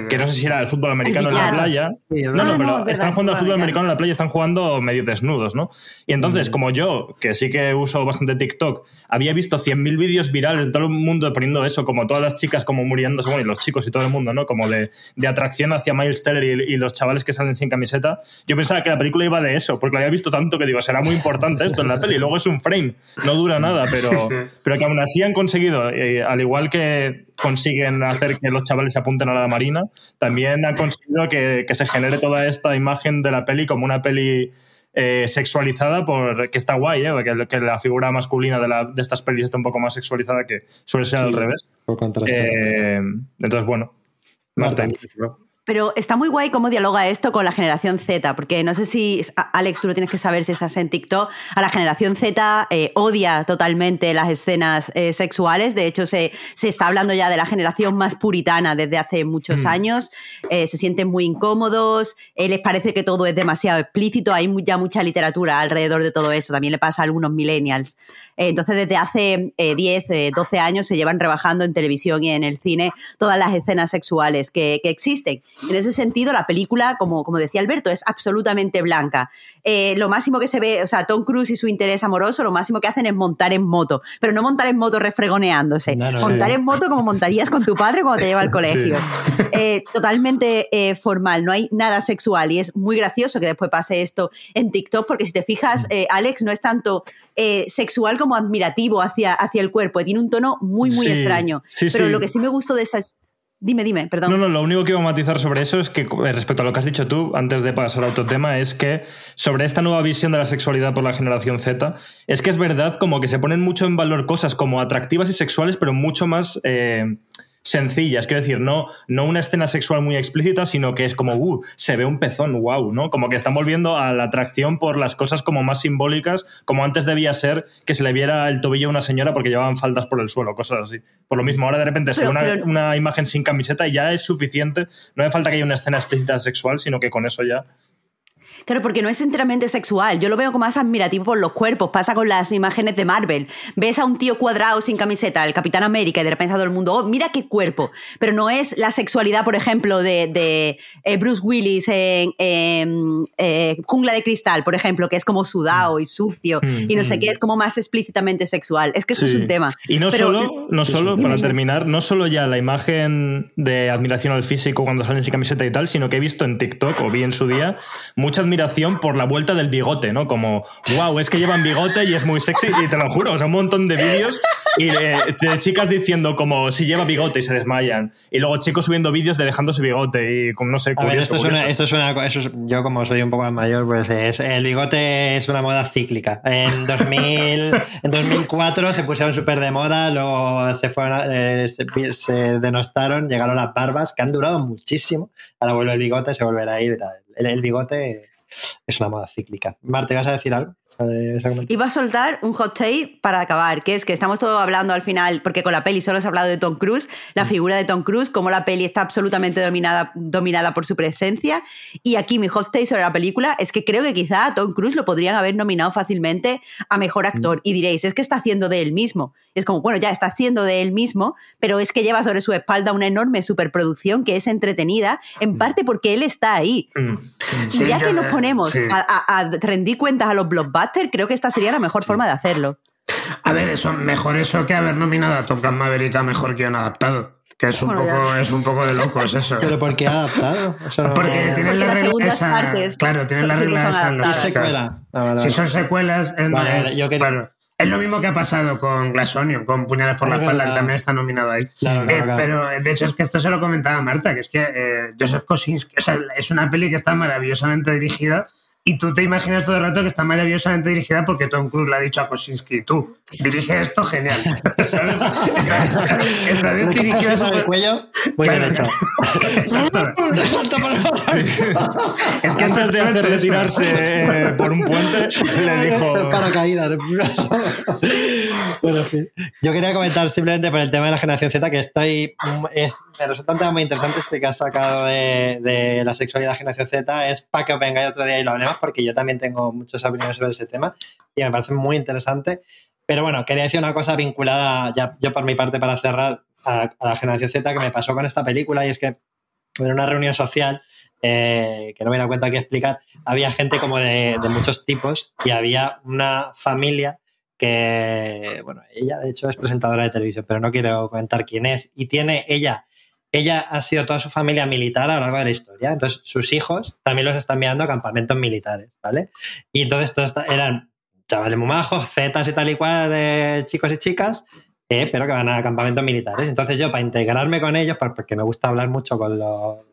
Que no sé si era el fútbol americano en la playa. no, no, pero están jugando al fútbol americano en la playa, están jugando medio desnudos, ¿no? Y entonces, como yo, que sí que uso bastante TikTok, había visto 100.000 vídeos virales de todo el mundo poniendo eso, como todas las chicas como muriéndose, bueno, y los chicos y todo el mundo, ¿no? Como de, de atracción hacia Miles Teller y, los chavales que salen sin camiseta. Yo pensaba que la película iba de eso, porque lo había visto tanto que digo, será muy importante esto en la peli. Y luego es un frame, no dura nada, pero, pero que aún así han conseguido, eh, al igual que consiguen hacer que los chavales se apunten a la marina, también han conseguido que, se genere toda esta imagen de la peli como una peli eh, sexualizada, por, que está guay, ¿eh? que, la figura masculina de, estas pelis está un poco más sexualizada que suele ser al revés. Eh, entonces, bueno. Marta. Pero está muy guay cómo dialoga esto con la generación Z, porque no sé si, Alex, tú lo tienes que saber si estás en TikTok, a la generación Z eh, odia totalmente las escenas eh, sexuales, de hecho se, se, está hablando ya de la generación más puritana desde hace muchos mm. años, eh, se sienten muy incómodos, les parece que todo es demasiado explícito, hay ya mucha literatura alrededor de todo eso, también le pasa a algunos millennials. entonces desde hace 10, 12 años se llevan rebajando en televisión y en el cine todas las escenas sexuales que, que existen. En ese sentido, la película, como, como decía Alberto, es absolutamente blanca. Eh, lo máximo que se ve, o sea, Tom Cruise y su interés amoroso, lo máximo que hacen es montar en moto, pero no montar en moto refregoneándose, montar en moto como montarías con tu padre cuando te lleva al colegio. Eh, totalmente eh, formal, no hay nada sexual y es muy gracioso que después pase esto en TikTok, porque si te fijas, Alex no es tanto sexual como admirativo hacia, hacia el cuerpo, tiene un tono muy, muy extraño. pero lo que sí me gustó de esas Dime, dime, perdón. No, no, lo único que iba a matizar sobre eso es que, eh, respecto a lo que has dicho tú, antes de pasar a otro tema, es que sobre esta nueva visión de la sexualidad por la generación Z, es que es verdad como que se ponen mucho en valor cosas como atractivas y sexuales, pero mucho más. Eh, sencillas, quiero decir, no, no una escena sexual muy explícita, sino que es como, uh, se ve un pezón, wow, ¿no? Como que están volviendo a la atracción por las cosas como más simbólicas, como antes debía ser que se le viera el tobillo a una señora porque llevaban faldas por el suelo, cosas así. Por lo mismo, ahora de repente se ve una, una imagen sin camiseta y ya es suficiente, no hace falta que haya una escena explícita sexual, sino que con eso ya Claro, porque no es enteramente sexual. Yo lo veo como más admirativo por los cuerpos. Pasa con las imágenes de Marvel. Ves a un tío cuadrado sin camiseta, el Capitán América, y de repente a todo el mundo, oh, mira qué cuerpo. Pero no es la sexualidad, por ejemplo, de, eh, Bruce Willis en eh, Jungla de Cristal, por ejemplo, que es como sudado y sucio mm, y no sé qué, es como más explícitamente sexual. Es que eso es un tema. Y no solo, no solo para terminar, no solo ya la imagen de admiración al físico cuando salen sin camiseta y tal, sino que he visto en TikTok o vi en su día mucha admiración por la vuelta del bigote, ¿no? Como, wow, es que llevan bigote y es muy sexy, y te lo juro, o sea, un montón de vídeos y de, chicas diciendo como si lleva bigote y se desmayan. Y luego chicos subiendo vídeos de dejándose bigote y como no sé. A ver, esto, es una, yo como soy un poco más mayor, pues es, el bigote es una moda cíclica. En 2000, en 2004 se pusieron súper de moda, luego se fueron, eh, se, denostaron, llegaron las barbas que han durado muchísimo. Ahora vuelve el bigote, se volverá a ir y tal. el bigote es una moda cíclica. Marte, ¿vas a decir algo? Iba a soltar un hot take para acabar, que es que estamos todos hablando al final, porque con la peli solo se ha hablado de Tom Cruise, la mm. figura de Tom Cruise, como la peli está absolutamente dominada, dominada por su presencia. Y aquí mi hot take sobre la película es que creo que quizá a Tom Cruise lo podrían haber nominado fácilmente a mejor actor. Mm. Y diréis, es que está haciendo de él mismo. Es como, bueno, ya está haciendo de él mismo, pero es que lleva sobre su espalda una enorme superproducción que es entretenida, en mm. parte porque él está ahí. Y ya que nos ponemos a, a rendir cuentas a los blockbusters, creo que esta sería la mejor forma de hacerlo. A ver, eso, mejor eso que haber nominado a Top Gun Maverick a mejor guion adaptado. Que es un, poco, es un poco de locos eso. ¿Pero por qué adaptado? Porque tienen la regla esa, Claro, tienen la regla esa. Ah, si son secuelas, es, yo es lo mismo que ha pasado con Glass Onion, con Puñales por la espalda, que también está nominado ahí. Eh, pero de hecho es que esto se lo comentaba Marta, que es que eh, Joseph Kosinski, o sea, es una peli que está maravillosamente dirigida y tú te imaginas todo el rato que está maravillosamente dirigida porque Tom Cruise le ha dicho a Kosinski, tú, dirige esto genial. ¿Sabes? está, dirigida sobre el cuello, muy bien hecho. Salta para Es que antes de hacer retirarse eh, por un puente, le dijo... Paracaídas. bueno, sí. Yo quería comentar simplemente por el tema de la generación Z que estoy... me resulta un tema muy interesante este que has sacado de, de la sexualidad de generación Z. Es para que vengáis otro día y lo hablemos porque yo también tengo muchas opiniones sobre ese tema y me parece muy interesante. Pero bueno, quería decir una cosa vinculada, ya yo por mi parte para cerrar, a, la generación Z que me pasó con esta película y es que en una reunión social eh, que no me da cuenta qué explicar, había gente como de, muchos tipos y había una familia que, bueno, ella de hecho es presentadora de televisión, pero no quiero comentar quién es, y tiene ella, ella ha sido toda su familia militar a lo largo de la historia, entonces sus hijos también los están enviando a campamentos militares, ¿vale? Y entonces todos eran chavales muy majos, zetas y tal y cual, eh, chicos y chicas, eh, pero que van a campamentos militares. Entonces yo, para integrarme con ellos, porque me gusta hablar mucho con los,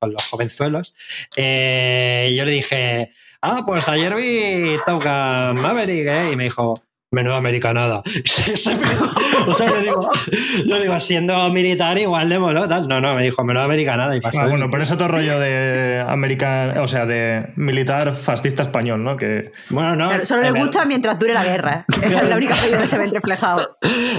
con los jovenzuelos, eh, yo le dije, ah, pues ayer vi Top Gun Maverick, y me dijo, menuda americanada. o sea, yo digo, yo digo, siendo militar igual de moló, tal. No, no, me dijo, menuda americanada y pasó. Ah, bueno, pero eso todo rollo de americano, o sea, de militar fascista español, ¿no? Que... Bueno, no. Claro, solo le gusta mientras dure la guerra. Esa es la única cosa que se ve reflejado.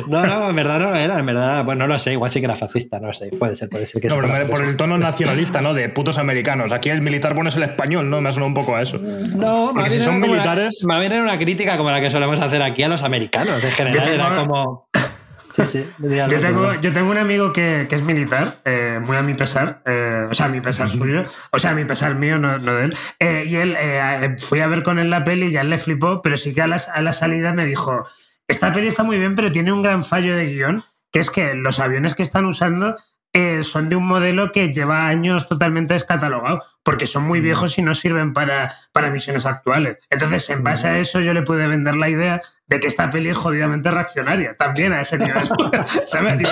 No, no, en verdad no era, en verdad, bueno, no lo sé, igual sí que era fascista, no lo sé, puede ser, puede ser que no, pero por el tono nacionalista, ¿no? De putos americanos. Aquí el militar bueno es el español, ¿no? Me ha sonado un poco a eso. No, más bien, si son militares... Una, más bien era una crítica como la que solemos hacer aquí a los americanos. En general tengo, era como. Sí, sí. Yo tengo, yo tengo un amigo que, que es militar, eh, muy a mi pesar, eh, o sea, a mi pesar suyo, o sea, a mi pesar mío, no, no de él. Eh, y él, fui a ver con él la peli y ya él le flipó, pero sí que a la, a la salida me dijo: Esta peli está muy bien, pero tiene un gran fallo de guion, que es que los aviones que están usando eh, son de un modelo que lleva años totalmente descatalogado, porque son muy viejos y no sirven para, para misiones actuales. Entonces, en base a eso, yo le pude vender la idea de que esta peli es jodidamente reaccionaria, también a ese nivel. ¿Sabes?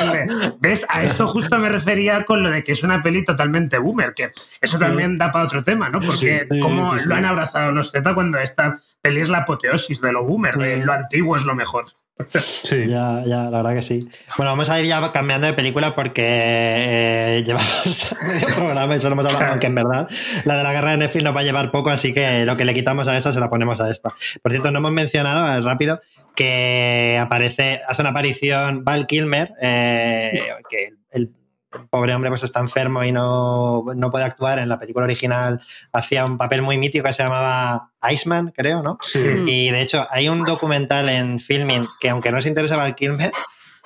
¿Ves? A esto justo me refería con lo de que es una peli totalmente boomer, que eso también da para otro tema, ¿no? Porque sí, cómo sí, sí. lo han abrazado los Z cuando esta peli es la apoteosis de lo boomer, de lo antiguo es lo mejor. Sí. Ya, ya, la verdad que sí. Bueno, vamos a ir ya cambiando de película porque eh, llevamos medio programa y solo hemos hablado, aunque en verdad la de la guerra de Netflix nos va a llevar poco, así que lo que le quitamos a esa se la ponemos a esta. Por cierto, no hemos mencionado, eh, rápido, que aparece, hace una aparición Val Kilmer, eh, que el, el pobre hombre pues está enfermo y no, no, puede actuar. En la película original hacía un papel muy mítico que se llamaba Iceman, creo, ¿no? Sí. Y de hecho hay un documental en Filming que aunque no os interesa Val Kilmer,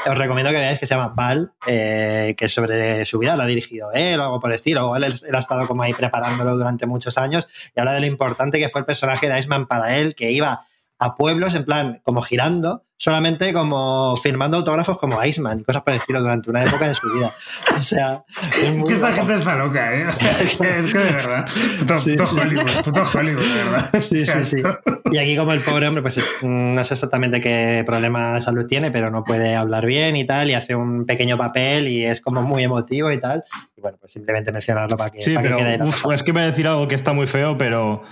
os recomiendo que veáis que se llama Val, eh, que sobre su vida, lo ha dirigido él o algo por el estilo, o él, él, ha estado como ahí preparándolo durante muchos años y habla de lo importante que fue el personaje de Iceman para él, que iba a pueblos en plan como girando solamente como firmando autógrafos como Iceman y cosas por el estilo durante una época de su vida. O sea, es, es que esta gente está loca, ¿eh? Es que, es que de verdad, puto, sí, puto sí. Hollywood, puto Hollywood, de verdad. Sí, sí, sí. Y aquí como el pobre hombre, pues no sé exactamente qué problema de salud tiene, pero no puede hablar bien y tal, y hace un pequeño papel y es como muy emotivo y tal. Y bueno, pues simplemente mencionarlo para que, sí, para pero, que quede. Uf, es que voy a decir algo que está muy feo, pero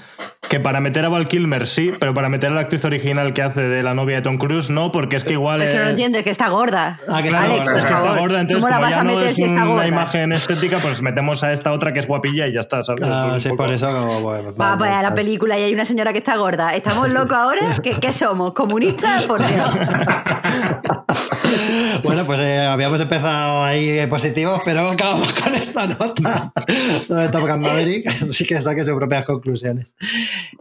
que para meter a Val Kilmer sí, pero para meter a la actriz original que hace de la novia de Tom Cruise no, porque es que igual es que no entiendo, es que está gorda. Ah, que claro, Alex, es que está gorda, entonces ¿Cómo la como vas ya a no meter es si está una gorda? imagen estética, pues metemos a esta otra que es guapilla y ya está, ¿sabes? Ah, Es sí, poco- por eso como, bueno, Va pues a la película y hay una señora que está gorda. ¿Estamos locos ahora? ¿Qué, qué somos? ¿Comunistas? Por Dios. Bueno, pues eh, habíamos empezado ahí positivos, pero acabamos con esta nota sobre Top Gun Maverick, así que saque sus propias conclusiones.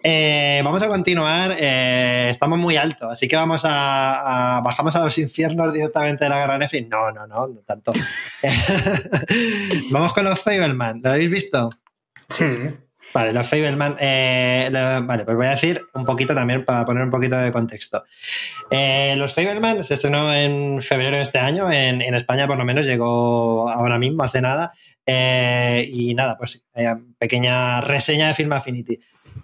Eh, vamos a continuar, eh, estamos muy alto, así que vamos a, bajamos a los infiernos directamente de la guerra Netflix. No, no, no, no tanto. vamos con los Fableman, ¿lo habéis visto? Sí. Vale, los Fableman. eh, vale, pues voy a decir un poquito también para poner un poquito de contexto. Eh, los Fableman se estrenó en febrero de este año, en, en España por lo menos llegó ahora mismo, hace nada. Eh, y nada, pues pequeña reseña de Film Affinity.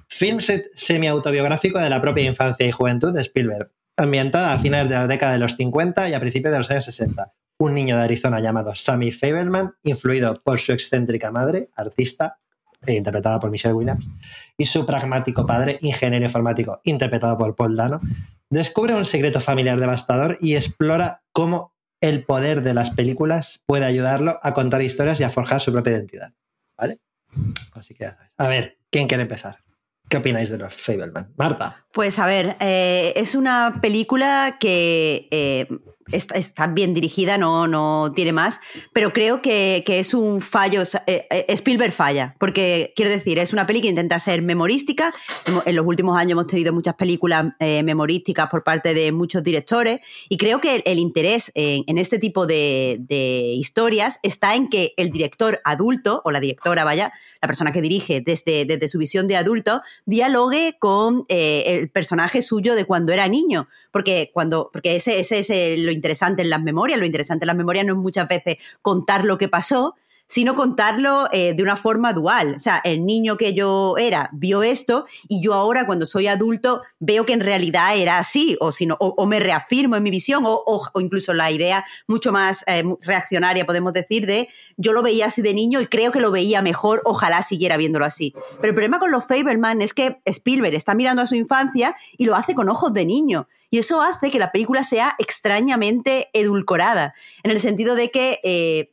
Film se- semi-autobiográfico de la propia infancia y juventud de Spielberg, ambientada a finales de la década de los 50 y a principios de los años 60. Un niño de Arizona llamado Sammy Fableman, influido por su excéntrica madre, artista, interpretada por Michelle Williams, y su pragmático padre, ingeniero informático, interpretado por Paul Dano, descubre un secreto familiar devastador y explora cómo el poder de las películas puede ayudarlo a contar historias y a forjar su propia identidad. ¿Vale? Así que, a ver, ¿quién quiere empezar? ¿Qué opináis de los Fableman? Marta. Pues a ver, eh, es una película que eh, está, está, bien dirigida, no, no tiene más, pero creo que, que es un fallo, eh, eh, Spielberg falla, porque quiero decir, es una peli que intenta ser memorística, en los últimos años hemos tenido muchas películas eh, memorísticas por parte de muchos directores, y creo que el, interés en, en, este tipo de, de, historias está en que el director adulto, o la directora, vaya, la persona que dirige desde, desde su visión de adulto, dialogue con eh, el personaje suyo de cuando era niño, porque, cuando, porque ese, ese es lo interesante en las memorias. Lo interesante en las memorias no es muchas veces contar lo que pasó, sino contarlo eh, de una forma dual. O sea, el niño que yo era vio esto y yo ahora cuando soy adulto veo que en realidad era así, o, si o, me reafirmo en mi visión, o, o incluso la idea mucho más eh, reaccionaria, podemos decir, de yo lo veía así de niño y creo que lo veía mejor, ojalá siguiera viéndolo así. Pero el problema con los Fableman es que Spielberg está mirando a su infancia y lo hace con ojos de niño. Y eso hace que la película sea extrañamente edulcorada, en el sentido de que eh,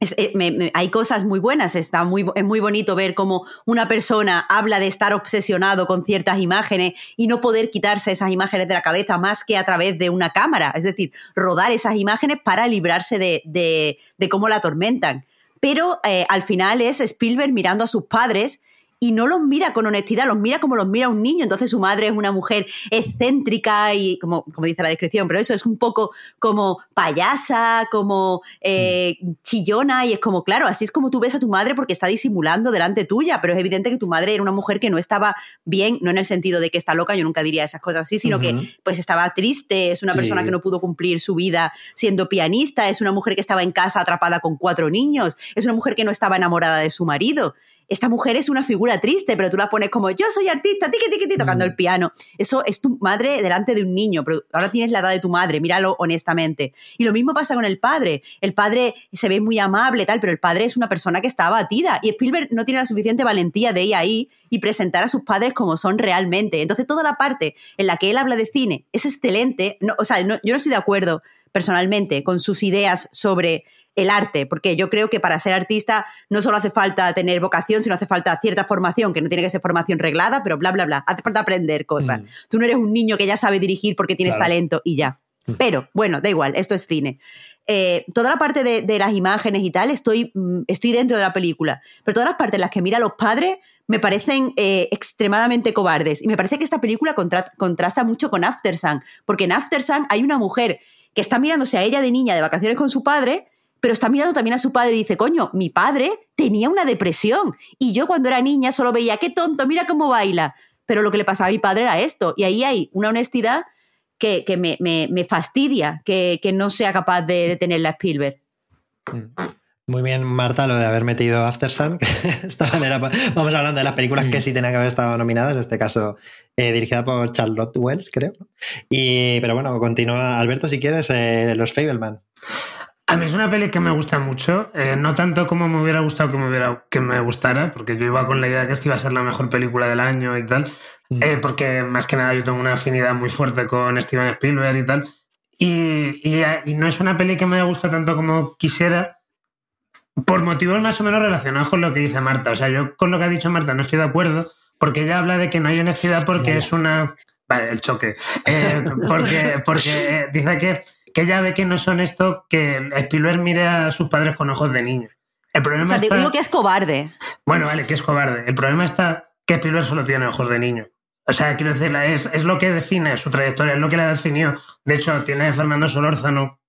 eh, hay cosas muy buenas, está muy, es muy bonito ver cómo una persona habla de estar obsesionado con ciertas imágenes y no poder quitarse esas imágenes de la cabeza más que a través de una cámara, es decir, rodar esas imágenes para librarse de, de, de cómo la atormentan. Pero eh, al final es Spielberg mirando a sus padres y no los mira con honestidad, los mira como los mira un niño. Entonces su madre es una mujer excéntrica y, como, como dice la descripción, pero eso es un poco como payasa, como eh, chillona y es como, claro, así es como tú ves a tu madre porque está disimulando delante tuya, pero es evidente que tu madre era una mujer que no estaba bien, no en el sentido de que está loca, yo nunca diría esas cosas así, sino que pues estaba triste, es una persona que no pudo cumplir su vida siendo pianista, es una mujer que estaba en casa atrapada con cuatro niños, es una mujer que no estaba enamorada de su marido esta mujer es una figura triste, pero tú la pones como yo soy artista, tiqui, tiqui, tocando el mm. piano. Eso es tu madre delante de un niño, pero ahora tienes la edad de tu madre, míralo honestamente. Y lo mismo pasa con el padre. El padre se ve muy amable, tal, pero el padre es una persona que está abatida y Spielberg no tiene la suficiente valentía de ir ahí y presentar a sus padres como son realmente. Entonces, toda la parte en la que él habla de cine es excelente. o sea, yo no estoy de acuerdo personalmente con sus ideas sobre el arte, porque yo creo que para ser artista no solo hace falta tener vocación, sino hace falta cierta formación, que no tiene que ser formación reglada, pero bla, bla, bla. Hace falta aprender cosas. Mm. Tú no eres un niño que ya sabe dirigir porque tienes talento y ya. Mm. Pero bueno, da igual, esto es cine. Eh, toda la parte de, las imágenes y tal, estoy, mm, estoy dentro de la película, pero todas las partes en las que mira a los padres me parecen eh, extremadamente cobardes. Y me parece que esta película contrasta mucho con After Sun, porque en After Sun hay una mujer que está mirándose a ella de niña de vacaciones con su padre, pero está mirando también a su padre y dice, coño, mi padre tenía una depresión y yo cuando era niña solo veía, qué tonto, mira cómo baila. Pero lo que le pasaba a mi padre era esto. Y ahí hay una honestidad que, me, fastidia que, no sea capaz de, tener la Spielberg. Mm. Muy bien, Marta, lo de haber metido After Sun. esta manera, vamos hablando de las películas que sí tenían que haber estado nominadas, en este caso eh, dirigida por Charlotte Wells, creo. Y, pero bueno, continúa, Alberto, si quieres, eh, Los Fableman. A mí es una peli que me gusta mucho, eh, no tanto como me hubiera gustado que me, hubiera, que me gustara, porque yo iba con la idea de que esta iba a ser la mejor película del año y tal, mm. porque más que nada yo tengo una afinidad muy fuerte con Steven Spielberg y tal, y, y no es una peli que me gusta tanto como quisiera, por motivos más o menos relacionados con lo que dice Marta. O sea, yo con lo que ha dicho Marta no estoy de acuerdo, porque ella habla de que no hay honestidad porque es una. Vale, el choque. Eh, porque, porque dice que, que ella ve que no es honesto que Spielberg mire a sus padres con ojos de niño. El problema o sea, digo que es cobarde. Bueno, vale, que es cobarde. El problema está que Spielberg solo tiene ojos de niño. O sea, quiero decir, es, es lo que define su trayectoria, es lo que le ha definido. De hecho, tiene Fernando Solórzano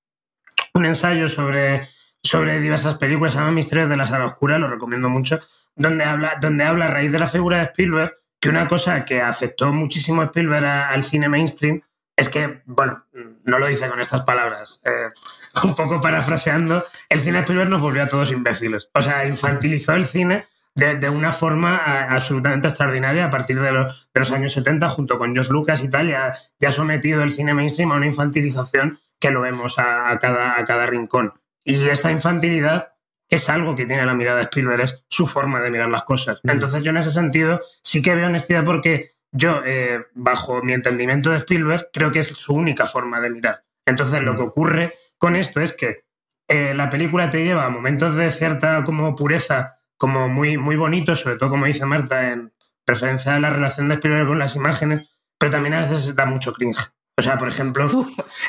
un ensayo sobre sobre diversas películas, se llama Misterios de la Sala Oscura, lo recomiendo mucho, donde habla, donde habla a raíz de la figura de Spielberg que una cosa que afectó muchísimo a Spielberg al cine mainstream es que, bueno, no lo dice con estas palabras, eh, un poco parafraseando, el cine de Spielberg nos volvió a todos imbéciles. O sea, infantilizó el cine de, una forma absolutamente extraordinaria a partir de los, años 70, junto con George Lucas y tal, y ha, sometido el cine mainstream a una infantilización que lo vemos a, cada, a cada rincón. Y esta infantilidad es algo que tiene la mirada de Spielberg, es su forma de mirar las cosas. Mm. Entonces yo en ese sentido sí que veo honestidad porque yo, eh, bajo mi entendimiento de Spielberg, creo que es su única forma de mirar. Entonces lo mm. que ocurre con esto es que eh, la película te lleva a momentos de cierta como pureza, como muy, muy bonitos, sobre todo como dice Marta, en referencia a la relación de Spielberg con las imágenes, pero también a veces da mucho cringe. O sea, por ejemplo,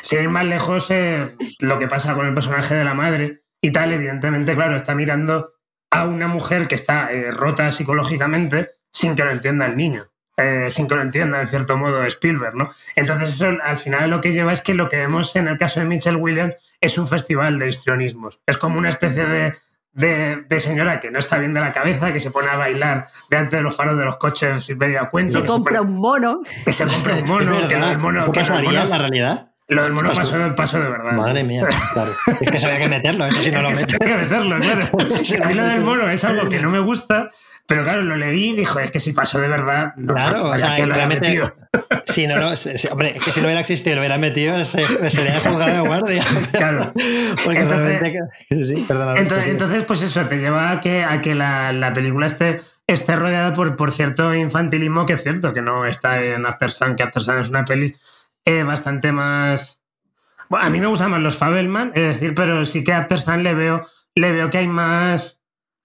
si ir más lejos, eh, lo que pasa con el personaje de la madre y tal, evidentemente, claro, está mirando a una mujer que está eh, rota psicológicamente sin que lo entienda el niño. Eh, sin que lo entienda, en cierto modo, Spielberg, ¿no? Entonces, eso al final lo que lleva es que lo que vemos en el caso de Mitchell Williams es un festival de histrionismos. Es como una especie de, de, señora que no está bien de la cabeza, que se pone a bailar delante de los faros de los coches sin venir a cuenta. Se compra un mono. Que se compra un mono, que el mono. ¿Qué pasaría en la realidad? Lo del mono pasó del paso de verdad. Madre mía, claro. Es que eso había que meterlo, eso si no lo metes. Hay que meterlo, claro. A mí lo del mono es algo que no me gusta, pero claro, lo leí y dijo, es que si pasó de verdad, no, claro, o sea, que lo realmente, si no, no, hombre, es que si no hubiera existido y lo hubiera metido, sería juzgado de guardia. Claro. Porque entonces, realmente, sí, entonces, entonces, pues eso, te lleva a que, a que la, la película esté, esté rodeada por, por cierto infantilismo, que es cierto, que no está en After Sun, que After Sun es una peli eh, bastante más... Bueno, a mí me gustan más los Fabelman, es decir, pero sí que a After Sun le veo, le veo que hay más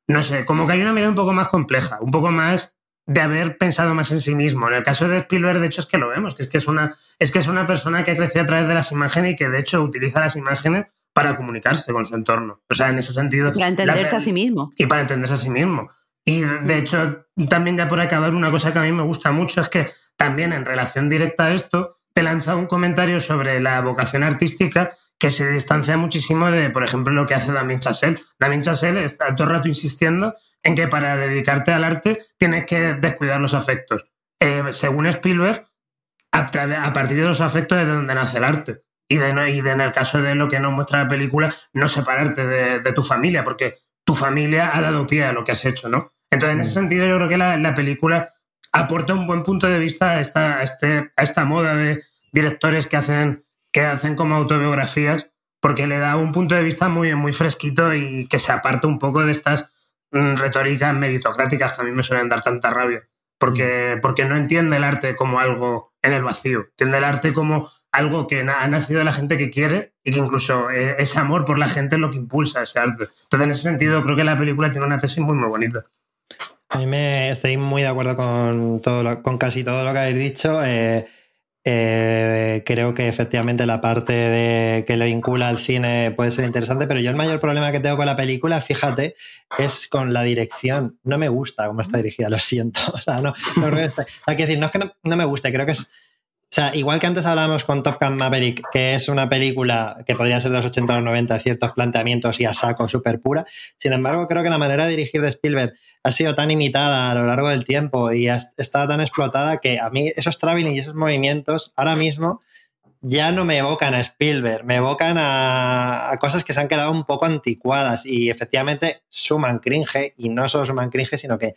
no sé, como que hay una mirada un poco más compleja, un poco más de haber pensado más en sí mismo. En el caso de Spielberg, de hecho, es que lo vemos, que es que es una, es que es una persona que ha crecido a través de las imágenes y que de hecho utiliza las imágenes para comunicarse con su entorno. O sea, en ese sentido. Para entenderse a sí mismo. Y para entenderse a sí mismo. Y de hecho, también ya por acabar, una cosa que a mí me gusta mucho es que también en relación directa a esto, te lanza un comentario sobre la vocación artística que se distancia muchísimo de, por ejemplo, lo que hace Damien Chazelle. Damien Chazelle está todo el rato insistiendo en que para dedicarte al arte tienes que descuidar los afectos. Eh, según Spielberg, a, partir de los afectos es de donde nace el arte. Y, de, en el caso de lo que nos muestra la película, no separarte de, tu familia, porque tu familia ha dado pie a lo que has hecho, ¿no? Entonces, en ese sentido, yo creo que la, película aporta un buen punto de vista a este, a esta moda de directores que hacen que hacen como autobiografías, porque le da un punto de vista muy, muy fresquito y que se aparta un poco de estas mm, retóricas meritocráticas que a mí me suelen dar tanta rabia. Porque, mm. porque no entiende el arte como algo en el vacío, entiende el arte como algo que ha nacido de la gente que quiere y que incluso eh, ese amor por la gente es lo que impulsa ese arte. Entonces, en ese sentido, creo que la película tiene una tesis muy, muy bonita. A mí me estoy muy de acuerdo con, todo con casi todo lo que habéis dicho. Eh, eh, creo que efectivamente la parte de que le vincula al cine puede ser interesante, pero yo el mayor problema que tengo con la película, fíjate, es con la dirección. No me gusta cómo está dirigida, lo siento. O sea, no, no, no es que no, no me guste, creo que es o sea, igual que antes hablábamos con Top Gun Maverick, que es una película que podría ser de los 80 o los 90, ciertos planteamientos y a saco súper pura. Sin embargo, creo que la manera de dirigir de Spielberg ha sido tan imitada a lo largo del tiempo y estado tan explotada que a mí esos traveling y esos movimientos ahora mismo ya no me evocan a Spielberg, me evocan a, cosas que se han quedado un poco anticuadas y efectivamente suman cringe y no solo suman cringe, sino que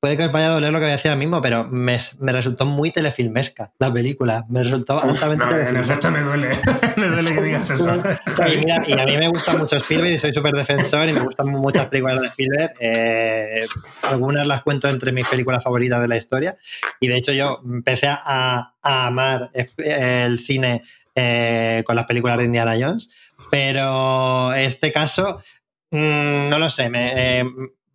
puede que me vaya a doler lo que voy a decir ahora mismo, pero me, resultó muy telefilmesca la película. Me resultó altamente no, En efecto me duele. me duele que digas eso. y, mira, y a mí me gusta mucho Spielberg y soy súper defensor y me gustan muchas películas de Spielberg. Eh, algunas las cuento entre mis películas favoritas de la historia. Y de hecho yo empecé a, amar el cine eh, con las películas de Indiana Jones. Pero este caso, mm, no lo sé, me,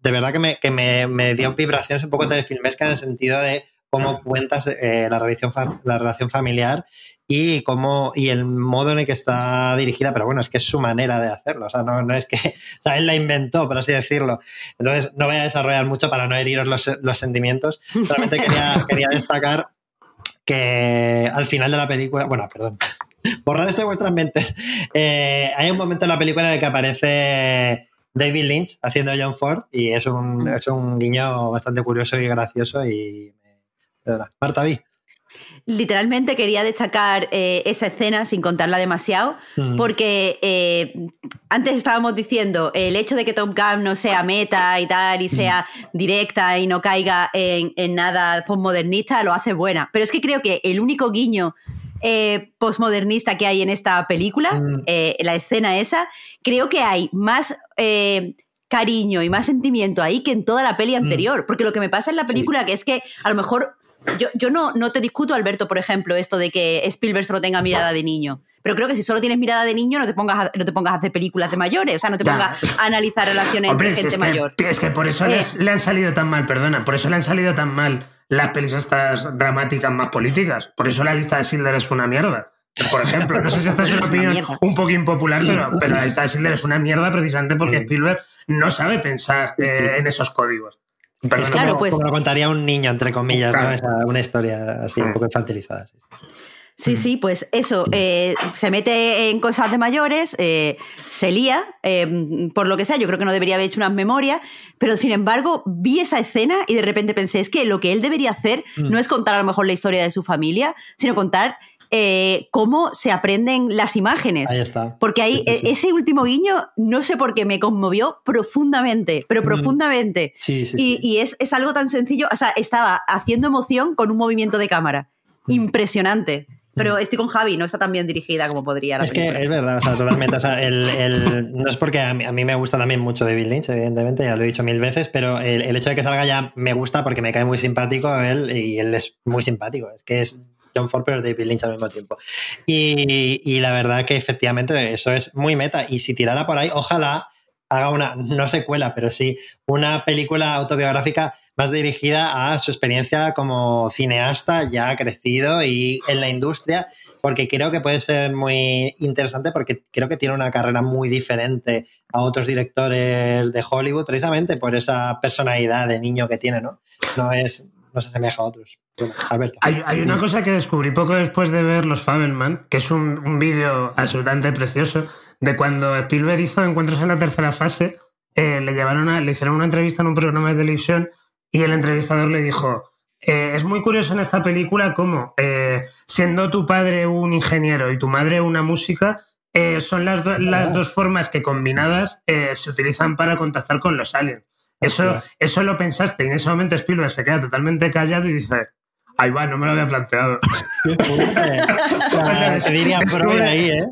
de verdad que me, que me, me dio vibraciones un poco telefilmesca en el sentido de cómo cuentas eh, la, relación la relación familiar y cómo y el modo en el que está dirigida, pero bueno, es que es su manera de hacerlo, o sea, no, no es que, o sea, él la inventó, por así decirlo. Entonces, no voy a desarrollar mucho para no heriros los, los sentimientos, solamente quería, quería destacar que al final de la película, bueno, perdón, borrad esto de vuestras mentes, eh, hay un momento en la película en el que aparece David Lynch haciendo John Ford y es un, mm. es un guiño bastante curioso y gracioso y... Marta, di. Literalmente quería destacar eh, esa escena sin contarla demasiado, mm. porque eh, antes estábamos diciendo el hecho de que Top Gun no sea meta y tal, y mm. sea directa y no caiga en, en nada postmodernista, lo hace buena. Pero es que creo que el único guiño eh, postmodernista que hay en esta película, mm. eh, la escena esa, creo que hay más eh, cariño y más sentimiento ahí que en toda la peli mm. anterior. Porque lo que me pasa en la película, que es que a lo mejor yo, yo no, no te discuto, Alberto, por ejemplo, esto de que Spielberg solo tenga mirada de niño. Pero creo que si solo tienes mirada de niño, no te pongas a, no te pongas a hacer películas de mayores, o sea, no te pongas a analizar relaciones entre gente mayor. Es que por eso le han salido tan mal, perdona, por eso le han salido tan mal las pelis estas dramáticas más políticas. Por eso la lista de Schindler es una mierda. Por ejemplo, no sé si esta es una opinión un poco impopular, pero, pero la lista de Schindler es una mierda precisamente porque Spielberg no sabe pensar eh, en esos códigos. Pero es Claro, como, pues- como lo contaría un niño, entre comillas, ¿no? Claro. Esa- una historia así un poco infantilizada. sí. Sí, sí, pues eso, eh, se mete en cosas de mayores, eh, se lía, eh, por lo que sea, yo creo que no debería haber hecho unas memorias, pero sin embargo vi esa escena y de repente pensé, es que lo que él debería hacer Mm. no es contar a lo mejor la historia de su familia, sino contar eh, cómo se aprenden las imágenes. Ahí está. Porque ahí Sí, sí, sí. e- ese último guiño, no sé por qué, me conmovió profundamente, pero Mm. profundamente. Sí, sí, Y, y es, es algo tan sencillo, o sea, estaba haciendo emoción con un movimiento de cámara. Mm. Impresionante. Pero estoy con Javi, no está tan bien dirigida como podría la Es que película. es verdad, o sea, totalmente. O sea, el, el- no es porque a mí, a mí me gusta también mucho David Lynch, evidentemente, ya lo he dicho mil veces, pero el, el hecho de que salga ya me gusta porque me cae muy simpático él y él es muy simpático. Es que es John Ford, pero David Lynch al mismo tiempo. Y, y la verdad que efectivamente eso es muy meta. Y si tirara por ahí, ojalá haga una, no secuela, pero sí una película autobiográfica más dirigida a su experiencia como cineasta ya crecido y en la industria, porque creo que puede ser muy interesante porque creo que tiene una carrera muy diferente a otros directores de Hollywood, precisamente por esa personalidad de niño que tiene, ¿no? No es, no se asemeja a otros. Alberto. Hay, hay una cosa que descubrí poco después de ver Los Fabelman, que es un, un vídeo absolutamente precioso, de cuando Spielberg hizo Encuentros en la tercera fase, eh, le, llevaron a- le hicieron una entrevista en un programa de televisión y el entrevistador le dijo, eh, es muy curioso en esta película cómo, eh, siendo tu padre un ingeniero y tu madre una música, eh, son las, do- las dos formas que combinadas eh, se utilizan para contactar con los aliens. Eso, eso lo pensaste y en ese momento Spielberg se queda totalmente callado y dice, ahí va, no me lo había planteado. O sea, se diría descubre- ahí, ¿eh?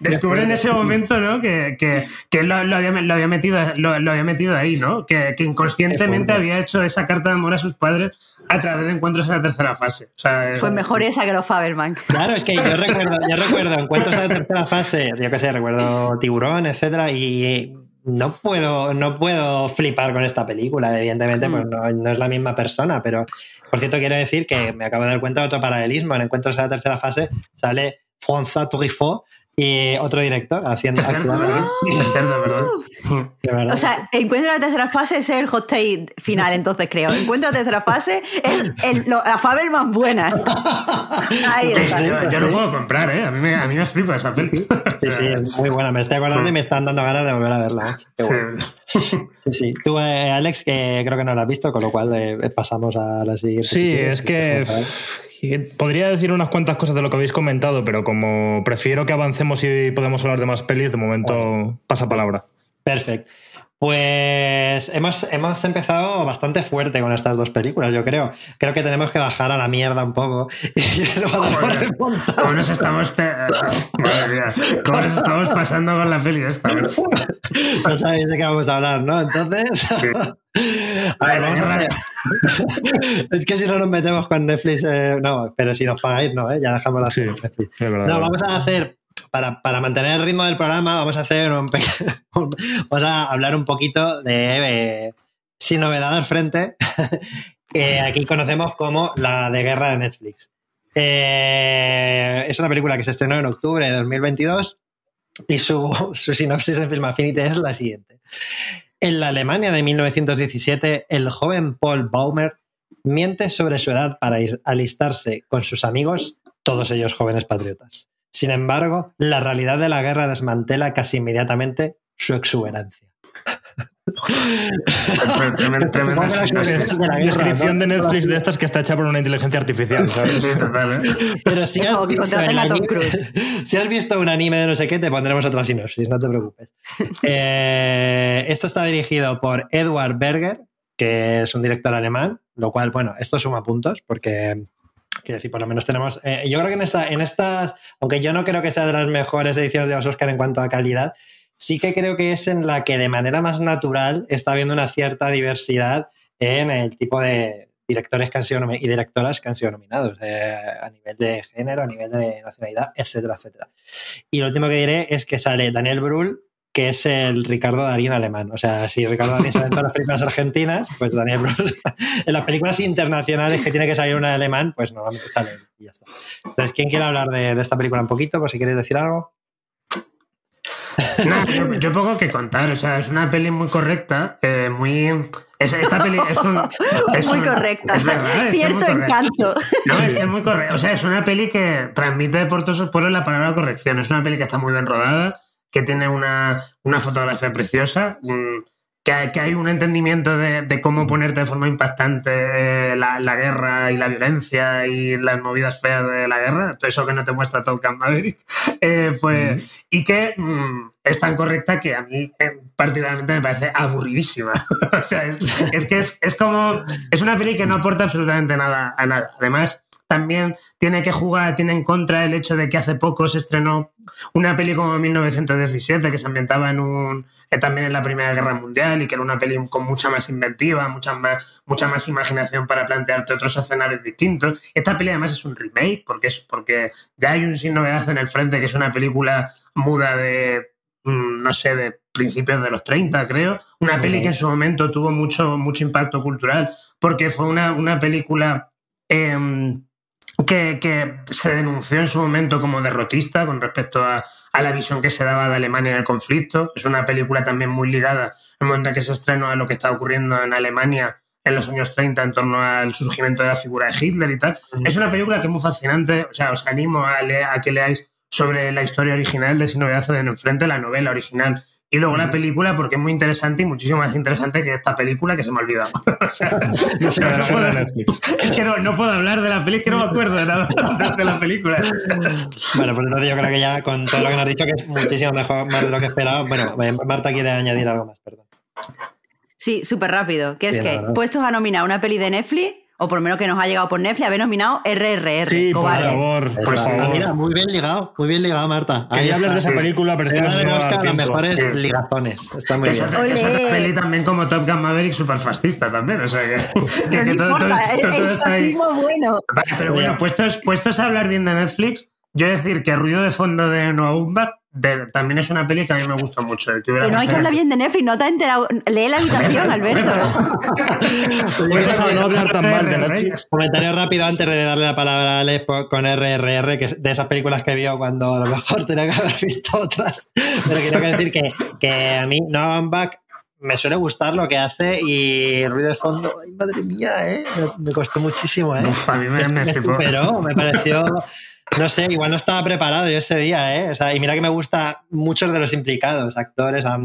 Descubre en ese momento, ¿no? Que, que, que él lo, lo había, lo, había metido, lo, lo había metido ahí, ¿no? Que, que inconscientemente había hecho esa carta de amor a sus padres a través de encuentros en la tercera fase. O sea, eh, Pues mejor esa que los Faberman. Claro, es que yo recuerdo, yo recuerdo encuentros de la tercera fase, yo qué sé, recuerdo tiburón, etcétera, y no puedo, no puedo flipar con esta película, evidentemente, Mm. pues no, no es la misma persona, pero por cierto quiero decir que me acabo de dar cuenta de otro paralelismo. En encuentros de la tercera fase sale François Truffaut y otro director haciendo actuando ¿verdad? O sea, encuentro la tercera fase es el hot take final, entonces creo. Encuentro la tercera fase es el- lo- la Faberman buena. Ahí está. yo, yo lo puedo comprar, ¿eh? A mí me, a mí me flipa esa peli. sí, sí, es muy buena. Me estoy acordando y me están dando ganas de volver a verla. macho. Qué bueno. Sí. Sí, sí. Tú, eh, Alex, que creo que no la has visto, con lo cual eh, pasamos a la siguiente. si Sí, es que podría decir unas cuantas cosas de lo que habéis comentado, pero como prefiero que avancemos y podemos hablar de más pelis, de momento pasa palabra. Perfecto. Pues hemos, hemos empezado bastante fuerte con estas dos películas, yo creo. Creo que tenemos que bajar a la mierda un poco. Y lo vamos a Joder, remontar. ¿Cómo nos estamos, Madre mía, ¿cómo nos estamos pasando con la peli esta? No sabéis de qué vamos a hablar, ¿no? Entonces. A ver, vamos a hacer- Es que si no nos metemos con Netflix, eh, no, pero si nos pagáis, no, ¿eh? ya dejamos la Sí, Netflix. No, vamos a hacer, para, mantener el ritmo del programa, vamos a hacer un vamos a hablar un poquito de, eh, sin novedad al frente, que aquí conocemos como la de guerra de Netflix. Eh, es una película que se estrenó en octubre de 2022 y su, su sinopsis en Film Affinity es la siguiente. En la Alemania de 1917, el joven Paul Baumer miente sobre su edad para is- alistarse con sus amigos, todos ellos jóvenes patriotas. Sin embargo, la realidad de la guerra desmantela casi inmediatamente su exuberancia. Tremenda, la Descripción de Netflix de estas que está hecha por una inteligencia artificial, ¿sabes? Sí, total, ¿eh? Pero si has, visto anime, si has visto un anime de no sé qué, te pondremos otra sinopsis, no te preocupes. Eh, esto está dirigido por Edward Berger, que es un director alemán, lo cual, bueno, esto suma puntos porque, quiero decir, por lo menos tenemos... eh, yo creo que en, esta, en estas, aunque yo no creo que sea de las mejores ediciones de los Oscar en cuanto a calidad, sí que creo que es en la que de manera más natural está habiendo una cierta diversidad en el tipo de directores que han sido y directoras que han sido nominados eh, a nivel de género, a nivel de nacionalidad, etcétera, etcétera. Y lo último que diré es que sale Daniel Brühl, que es el Ricardo Darín alemán. O sea, si Ricardo Darín sale en todas las películas argentinas, pues Daniel Brühl en las películas internacionales que tiene que salir una alemán, pues normalmente sale y ya está. Entonces, ¿quién quiere hablar de, de esta película un poquito? Por si queréis decir algo. No, yo, yo poco que contar, o sea, es una peli muy correcta, eh, muy... es- esta peli es un... es Muy un- correcta. es verdad, es que es Cierto muy correcta. encanto. No, es que es muy correcta. O sea, es una peli que transmite por todos sus poros la palabra corrección. Es una peli que está muy bien rodada, que tiene una, una fotografía preciosa, que, hay- que hay un entendimiento de, de cómo ponerte de forma impactante eh, la, la guerra y la violencia y las movidas feas de la guerra, todo eso que no te muestra Top Gun Maverick, eh, pues, y que mm, es tan correcta que a mí eh, particularmente me parece aburridísima. o sea, es, es que es, es como, es una peli que no aporta absolutamente nada a nada. Además, también tiene que jugar, tiene en contra el hecho de que hace poco se estrenó una peli como 1917 que se ambientaba en un eh, también en la Primera Guerra Mundial y que era una peli con mucha más inventiva, mucha más, mucha más imaginación para plantearte otros escenarios distintos. Esta peli además es un remake porque es porque ya hay un sin novedad en el frente que es una película muda de mm, no sé, de principios de los 30, creo. Una peli que en su momento tuvo mucho, mucho impacto cultural, porque fue una, una película em, que, que se denunció en su momento como derrotista con respecto a, a la visión que se daba de Alemania en el conflicto. Es una película también muy ligada el momento en que se estrenó a lo que estaba ocurriendo en Alemania en los años 30 en torno al surgimiento de la figura de Hitler y tal. Es una película que es muy fascinante, o sea, os animo a, le- a que leáis sobre la historia original de Sin Novedad de enfrente, la novela original. Y luego la película, porque es muy interesante y muchísimo más interesante que esta película que se me ha olvidado. O sea, No puedo- es que no, no puedo hablar de la película, es que no me acuerdo de nada de la película. Bueno, pues entonces yo creo que ya con todo lo que nos has dicho, que es muchísimo mejor, más de lo que esperaba. Bueno, eh, Marta quiere añadir algo más, perdón. Sí, súper rápido. Que es que, puestos a nominar una peli de Netflix, o por lo menos que nos ha llegado por Netflix, haber nominado RRR. Sí, por favor, por Ah, favor. mira, muy bien ligado, muy bien ligado, Marta. Ahí Quería hablar de esa película, pero es que no Oscar las mejores Sí. ligazones. Está muy bien. es Olé. peli también como Top Gun Maverick súper fascista también. O sea que, que- que no todo, todo- importa, todo el está ahí. fascismo bueno. Vale, pero bueno, puestos, puestos a hablar bien de Netflix, yo decir que Ruido de Fondo de Noah Baumbach de- también es una peli que a mí me gustó mucho. Que hubiera Que no hay que hablar bien de Netflix, no te has enterado. Lee la habitación, Alberto. No hablar tan mal de Netflix. Comentario rápido antes de darle la palabra a Alex con RRR, que es de esas películas que vio cuando a lo mejor tenía que haber visto otras. Pero quiero que decir que, que a mí Noah Baumbach me suele gustar lo que hace y ruido de fondo, ay madre mía, ¿eh? me, me costó muchísimo. ¿eh? Uf, a mí me, me me me pareció. No sé, igual no estaba preparado yo ese día, ¿eh? O sea, y mira que me gusta muchos de los implicados, actores, ta,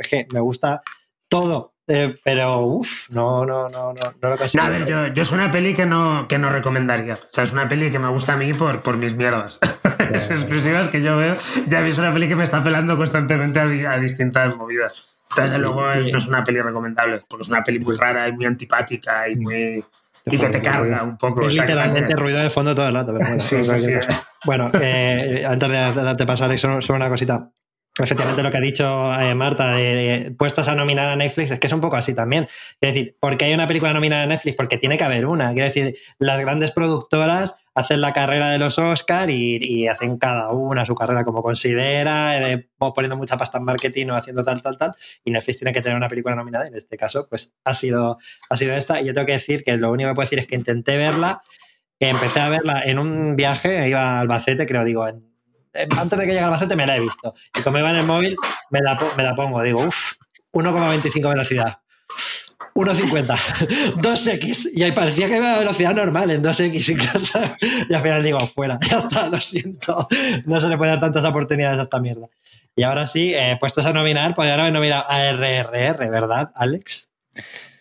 es que me gusta todo, eh, pero uff, no, no, no, no, no lo No, consigo. a ver, yo, yo es una peli que no, que no recomendaría. O sea, es una peli que me gusta a mí por, por mis mierdas. es exclusivas que yo veo. Ya es una peli que me está pelando constantemente a, a distintas movidas. Entonces, luego, es- no es una peli recomendable, porque es una peli muy rara y muy antipática y muy. Y que te carga un poco. Es literalmente ruido de fondo todo el rato. Pero bueno, Sí, sí, sí. Bueno, eh, antes de darte paso, Alex, solo, solo una cosita. Efectivamente, lo que ha dicho eh, Marta, de, de puestos a nominar a Netflix, es que es un poco así también. Es decir, ¿por qué hay una película nominada a Netflix? Porque tiene que haber una. Quiero decir, las grandes productoras hacen la carrera de los Oscar y, y hacen cada una su carrera como considera, eh, poniendo mucha pasta en marketing o haciendo tal, tal, tal. Y Netflix tiene que tener una película nominada. En este caso, pues ha sido, ha sido esta. Y yo tengo que decir que lo único que puedo decir es que intenté verla empecé a verla en un viaje, iba a Albacete, creo, digo, en- en- antes de que llegue a Albacete me la he visto. Y como iba en el móvil, me la, me la pongo, digo, uff, 1,25 velocidad. 1,50, 2x, y ahí parecía que iba a velocidad normal en 2x incluso. Y al final digo, fuera, ya está, lo siento. No se le puede dar tantas oportunidades a esta mierda. Y ahora sí, eh, puestos a nominar, podrían haber nominado a RRR, ¿verdad, Alex?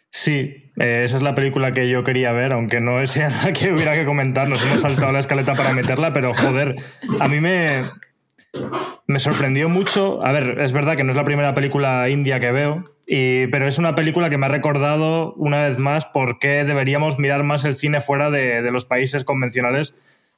Sí, eh, esa es la película que yo quería ver, aunque no sea la que hubiera que comentar. Nos hemos saltado la escaleta para meterla, pero joder, a mí me, me sorprendió mucho. A ver, es verdad que no es la primera película india que veo, y, pero es una película que me ha recordado una vez más por qué deberíamos mirar más el cine fuera de, los países convencionales,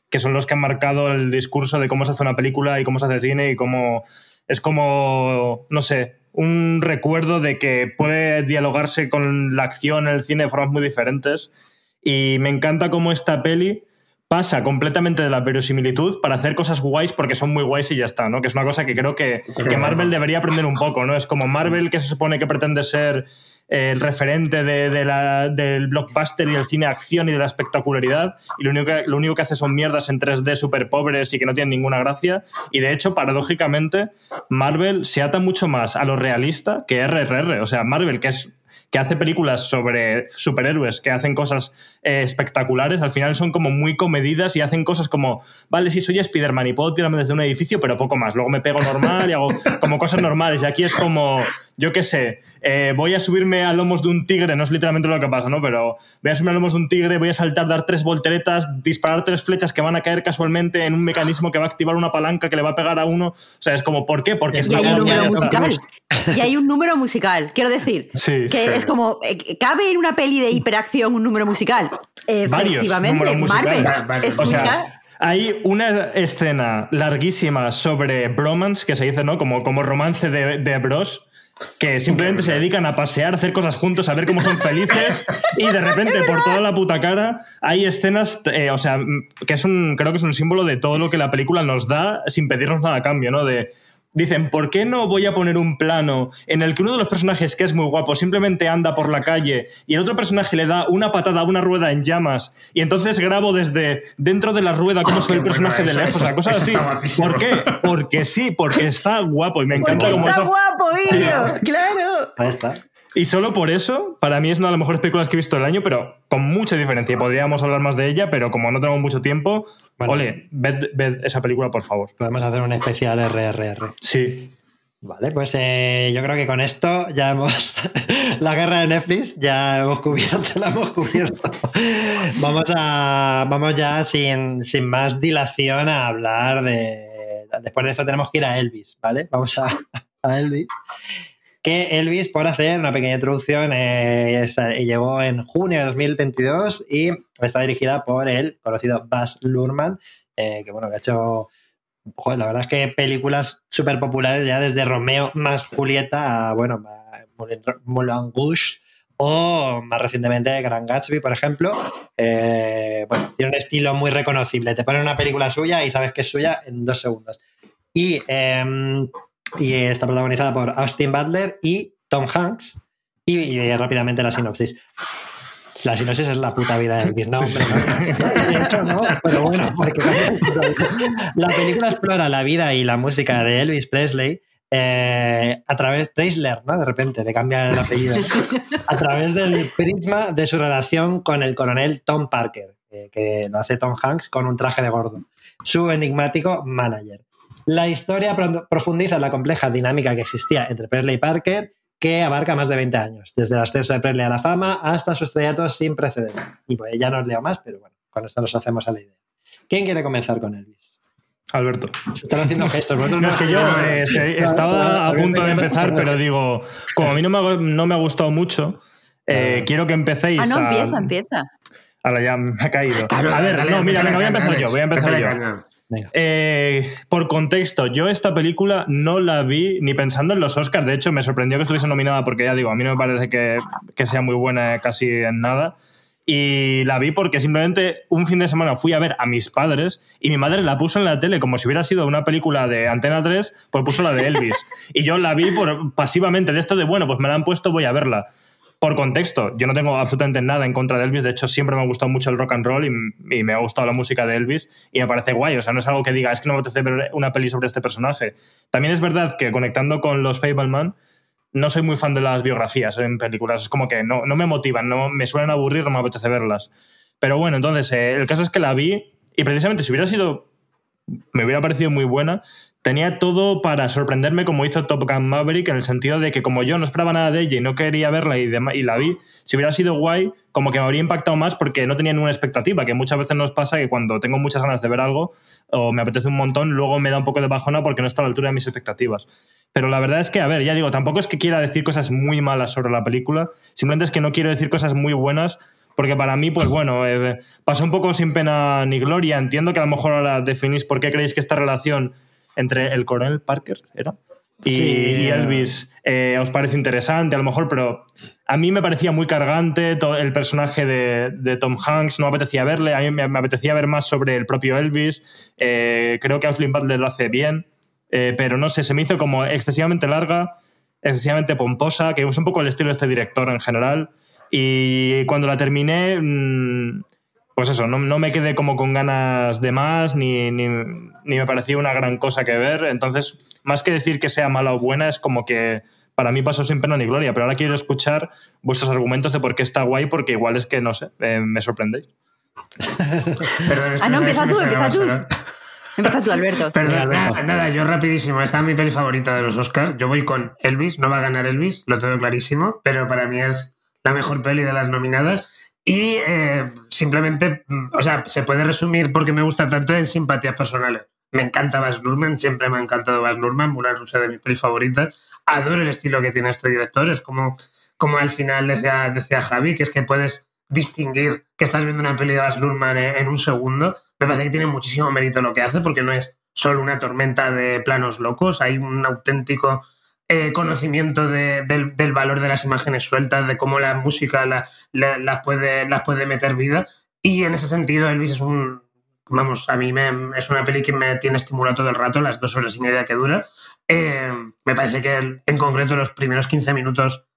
que son los que han marcado el discurso de cómo se hace una película y cómo se hace cine y cómo es como, no sé, un recuerdo de que puede dialogarse con la acción en el cine de formas muy diferentes. Y me encanta cómo esta peli pasa completamente de la verosimilitud para hacer cosas guays porque son muy guays y ya está, ¿no? Que es una cosa que creo que, que Marvel debería aprender un poco, ¿no? Es como Marvel que se supone que pretende ser el referente de, de la, del blockbuster y del cine acción y de la espectacularidad y lo único, que, lo único que hace son mierdas en 3D súper pobres y que no tienen ninguna gracia y de hecho paradójicamente Marvel se ata mucho más a lo realista que RRR, o sea Marvel que es que hace películas sobre superhéroes que hacen cosas eh, espectaculares, al final son como muy comedidas y hacen cosas como, vale, sí, soy Spider-Man y puedo tirarme desde un edificio, pero poco más. Luego me pego normal y hago como cosas normales. Y aquí es como, yo qué sé, eh, voy a subirme a lomos de un tigre, no es literalmente lo que pasa, ¿no? Pero voy a subirme a lomos de un tigre, voy a saltar, dar tres volteretas, disparar tres flechas que van a caer casualmente en un mecanismo que va a activar una palanca que le va a pegar a uno. O sea, es como, ¿por qué? Porque y está hay un número musical. Y hay un número musical, quiero decir. Sí, que sí. Es como, eh, ¿cabe en una peli de hiperacción un número musical? Varios Efectivamente, Marvel. varios. O Escucha. sea, hay una escena larguísima sobre bromance, que se dice, ¿no? Como, como romance de, de bros, que simplemente se dedican a pasear, a hacer cosas juntos, a ver cómo son felices, y de repente, por toda la puta cara, hay escenas, eh, o sea, que es un, creo que es un símbolo de todo lo que la película nos da sin pedirnos nada a cambio, ¿no? De, Dicen, ¿por qué no voy a poner un plano en el que uno de los personajes, que es muy guapo, simplemente anda por la calle y el otro personaje le da una patada a una rueda en llamas y entonces grabo desde dentro de la rueda cómo se ve el qué personaje de lejos? O sea, cosas así. ¿Por qué? Porque sí, porque está guapo y me encanta Porque como está eso. guapo, Illo, claro. Ahí está. Y solo por eso, para mí es una de las mejores películas que he visto del año, pero con mucha diferencia. Podríamos hablar más de ella, pero como no tenemos mucho tiempo, Bueno. ole, ved, ved esa película, por favor. Podemos hacer un especial RRR. Sí. Vale, pues eh, yo creo que con esto ya hemos. la guerra de Netflix ya hemos cubierto, la hemos cubierto. vamos a. Vamos ya sin, sin más dilación a hablar de. Después de eso tenemos que ir a Elvis, ¿vale? Vamos a, a Elvis. Que Elvis, por hacer una pequeña introducción, eh, llegó en junio de 2022 y está dirigida por el conocido Baz Luhrmann, eh, que bueno, ha hecho la verdad es que películas súper populares ya desde Romeo más Julieta a, bueno, Moulin, Rouge o más recientemente Gran Gatsby, por ejemplo. Eh, tiene un estilo muy reconocible. Te ponen una película suya y sabes que es suya en dos segundos. Y, eh, y está protagonizada por Austin Butler y Tom Hanks. Y, y rápidamente la sinopsis. La sinopsis es la puta vida de Elvis. No, hombre. De hecho, no, pero bueno, porque la película explora la vida y la música de Elvis Presley eh, a través, Preisler, ¿no? De repente le cambia el apellido. A través del prisma de su relación con el coronel Tom Parker, eh, que lo hace Tom Hanks con un traje de gordo, su enigmático manager. La historia pro- profundiza en la compleja dinámica que existía entre Presley y Parker, que abarca más de 20 años, desde el ascenso de Presley a la fama hasta su estrellato sin precedentes. Y pues ya no os leo más, pero bueno, con esto nos hacemos a la idea. ¿Quién quiere comenzar con Elvis? Alberto. Se están haciendo gestos. vosotros No, es que yo eh, estaba a punto de empezar, pero digo, como a mí no me ha, no me ha gustado mucho, eh, Ah. quiero que empecéis Ah, no, a... empieza, empieza. Ahora ya me ha caído. Claro, a ver, dale, no, mira, venga, voy a empezar yo, voy a empezar yo. Eh, por contexto, yo esta película no la vi ni pensando en los Oscars. De hecho, me sorprendió que estuviese nominada porque ya digo, a mí no me parece que, que sea muy buena casi en nada. Y la vi porque simplemente un fin de semana fui a ver a mis padres y mi madre la puso en la tele como si hubiera sido una película de Antena 3, pues puso la de Elvis. y yo la vi por, pasivamente de esto de, bueno, pues me la han puesto, voy a verla. Por contexto, yo no tengo absolutamente nada en contra de Elvis. De hecho, siempre me ha gustado mucho el rock and roll y, me ha gustado la música de Elvis y me parece guay. O sea, no es algo que diga, es que no me apetece ver una peli sobre este personaje. También es verdad que conectando con los Fableman, no soy muy fan de las biografías en películas. Es como que no, no me motivan, no me suelen aburrir, no me apetece verlas. Pero bueno, entonces, eh, el caso es que la vi y precisamente si hubiera sido, me hubiera parecido muy buena, tenía todo para sorprenderme como hizo Top Gun Maverick en el sentido de que como yo no esperaba nada de ella y no quería verla y, y la vi, si hubiera sido guay, como que me habría impactado más porque no tenía ninguna expectativa, que muchas veces nos pasa que cuando tengo muchas ganas de ver algo o me apetece un montón, luego me da un poco de bajona porque no está a la altura de mis expectativas. Pero la verdad es que, a ver, ya digo, tampoco es que quiera decir cosas muy malas sobre la película, simplemente es que no quiero decir cosas muy buenas porque para mí, pues bueno, eh, pasó un poco sin pena ni gloria. Entiendo que a lo mejor ahora definís por qué creéis que esta relación entre el coronel Parker, ¿era? y, Sí. y Elvis eh, os parece interesante, a lo mejor, pero a mí me parecía muy cargante todo el personaje de, de Tom Hanks, no me apetecía verle, a mí me, me apetecía ver más sobre el propio Elvis. Eh, creo que Austin Butler lo hace bien, eh, pero no sé, se me hizo como excesivamente larga, excesivamente pomposa, que es un poco el estilo de este director en general. Y cuando la terminé, mm, pues eso, no, no me quedé como con ganas de más, ni, ni, ni me parecía una gran cosa que ver. Entonces, más que decir que sea mala o buena, es como que para mí pasó sin pena ni gloria. Pero ahora quiero escuchar vuestros argumentos de por qué está guay, porque igual es que, no sé, eh, me sorprendéis. Perdón, es Ah, que no, me empieza tú, empieza tú. Empieza tú, Alberto. Perdón, nada, nada, yo rapidísimo. Esta es mi peli favorita de los Oscars. Yo voy con Elvis, no va a ganar Elvis, lo tengo clarísimo, pero para mí es la mejor peli de las nominadas. Y eh, simplemente, mm, o sea, se puede resumir porque me gusta tanto en simpatías personales. Me encanta Baz Luhrmann, siempre me ha encantado Baz Luhrmann, Moulin Rouge de mis pelis favoritas. Adoro el estilo que tiene este director, es como, como al final decía, decía Javi, que es que puedes distinguir que estás viendo una peli de Baz Luhrmann en, en un segundo. Me parece que tiene muchísimo mérito lo que hace, porque no es solo una tormenta de planos locos, hay un auténtico eh, conocimiento de- del, valor de las imágenes sueltas, de cómo la música la- la- las, puede, las puede meter vida. Y en ese sentido, Elvis es. Vamos, a mí me- es una peli que me tiene estimulado todo el rato, las dos horas y media que dura. Eh, me parece que en concreto los primeros 15 minutos,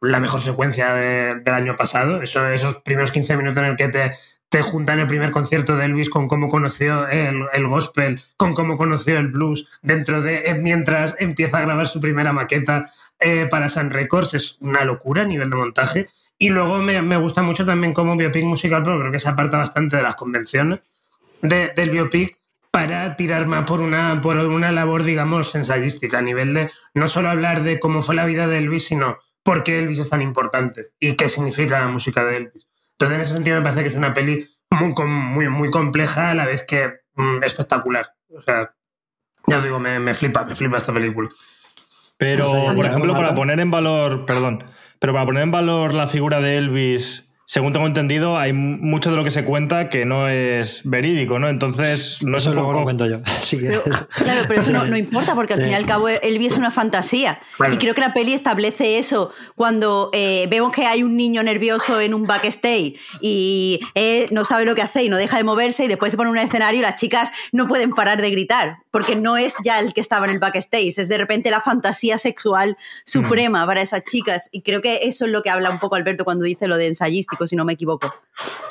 la mejor secuencia de- del año pasado, eso, esos primeros 15 minutos en el que te, te juntan el primer concierto de Elvis con cómo conoció el, el gospel, con cómo conoció el blues, dentro de eh, mientras empieza a grabar su primera maqueta eh, para Sun Records, es una locura a nivel de montaje. Y luego me, me gusta mucho también como biopic musical, pero creo que se aparta bastante de las convenciones de- del biopic para tirar más por una, por una labor, digamos, ensayística, a nivel de no solo hablar de cómo fue la vida de Elvis, sino por qué Elvis es tan importante y qué significa la música de Elvis. Entonces, en ese sentido, me parece que es una peli muy, com- muy, muy compleja, a la vez que mm, espectacular. O sea, ya os digo, me, me flipa, me flipa esta película. Pero, No sé, por ejemplo, para poner en valor, perdón, pero para poner en valor la figura de Elvis, según tengo entendido, hay mucho de lo que se cuenta que no es verídico, ¿no? Entonces, no es Eso un luego poco... lo cuento yo. Si Pero, quieres. claro, pero eso no, no importa porque al fin y Eh. al cabo Elvis es una fantasía. Bueno. Y creo que la peli establece eso cuando eh, vemos que hay un niño nervioso en un backstage y eh, no sabe lo que hace y no deja de moverse y después se pone en un escenario y las chicas no pueden parar de gritar porque no es ya el que estaba en el backstage, es de repente la fantasía sexual suprema para esas chicas. Y creo que eso es lo que habla un poco Alberto cuando dice lo de si no me equivoco.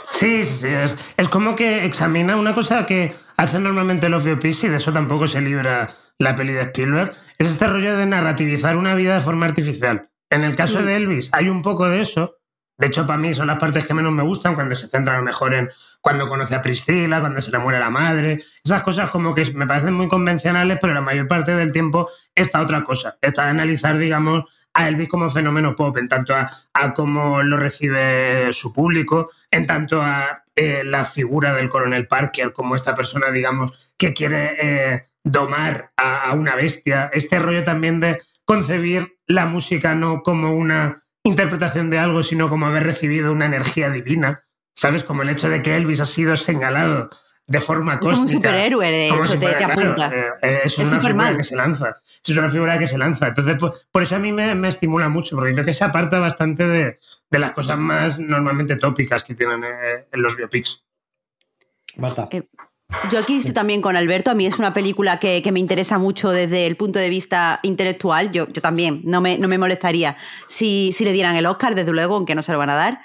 Sí, sí. Es, es como que examina una cosa que hacen normalmente los biopics y de eso tampoco se libra la peli de Spielberg. Es este rollo de narrativizar una vida de forma artificial. En el caso de Elvis hay un poco de eso. De hecho, para mí son las partes que menos me gustan cuando se centran mejor en cuando conoce a Priscila, cuando se le muere la madre. Esas cosas como que me parecen muy convencionales, pero la mayor parte del tiempo está otra cosa. Está analizar, digamos, a Elvis como fenómeno pop, en tanto a, cómo lo recibe su público, en tanto a eh, la figura del coronel Parker como esta persona, digamos, que quiere eh, domar a una bestia. Este rollo también de concebir la música no como una interpretación de algo, sino como haber recibido una energía divina. ¿Sabes? Como el hecho de que Elvis ha sido señalado de forma Es como un cósmica. superhéroe, de hecho, si te- fuera, te claro, apunta. eh, eh, es, Es una figura que se lanza. Es una figura que se lanza. Entonces, pues, por eso a mí me, me estimula mucho, porque creo que se aparta bastante de, de las cosas más normalmente tópicas que tienen eh, en los biopics. Marta. Eh, Yo aquí estoy también con Alberto. A mí es una película que, que me interesa mucho desde el punto de vista intelectual. Yo, yo también, no me, no me molestaría si, si le dieran el Oscar, desde luego, aunque no se lo van a dar.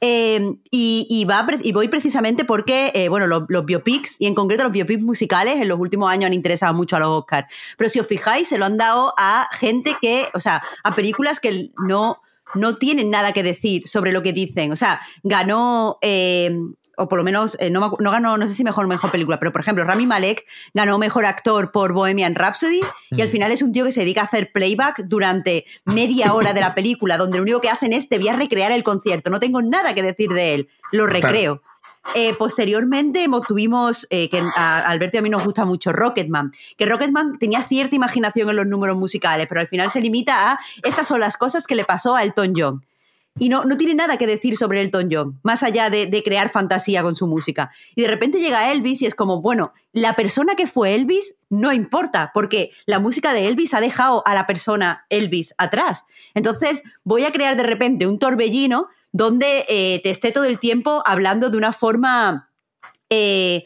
Eh, y, y va, y voy precisamente porque, eh, bueno, los, biopics, y en concreto los biopics musicales, en los últimos años han interesado mucho a los Oscars. Pero si os fijáis, se lo han dado a gente que, o sea, a películas que no, no tienen nada que decir sobre lo que dicen. O sea, ganó, eh, o por lo menos, eh, no, no ganó, no sé si mejor o mejor película, pero por ejemplo, Rami Malek ganó mejor actor por Bohemian Rhapsody y al final es un tío que se dedica a hacer playback durante media hora de la película, donde lo único que hacen es te voy a recrear el concierto, no tengo nada que decir de él, lo recreo. Eh, posteriormente tuvimos, eh, que a Alberto y a mí nos gusta mucho Rocketman, que Rocketman tenía cierta imaginación en los números musicales, pero al final se limita a estas son las cosas que le pasó a Elton John. Y no, no tiene nada que decir sobre Elton John, más allá de, de, crear fantasía con su música. Y de repente llega Elvis y es como, bueno, la persona que fue Elvis no importa, porque la música de Elvis ha dejado a la persona Elvis atrás. Entonces voy a crear de repente un torbellino donde eh, te esté todo el tiempo hablando de una forma... Eh,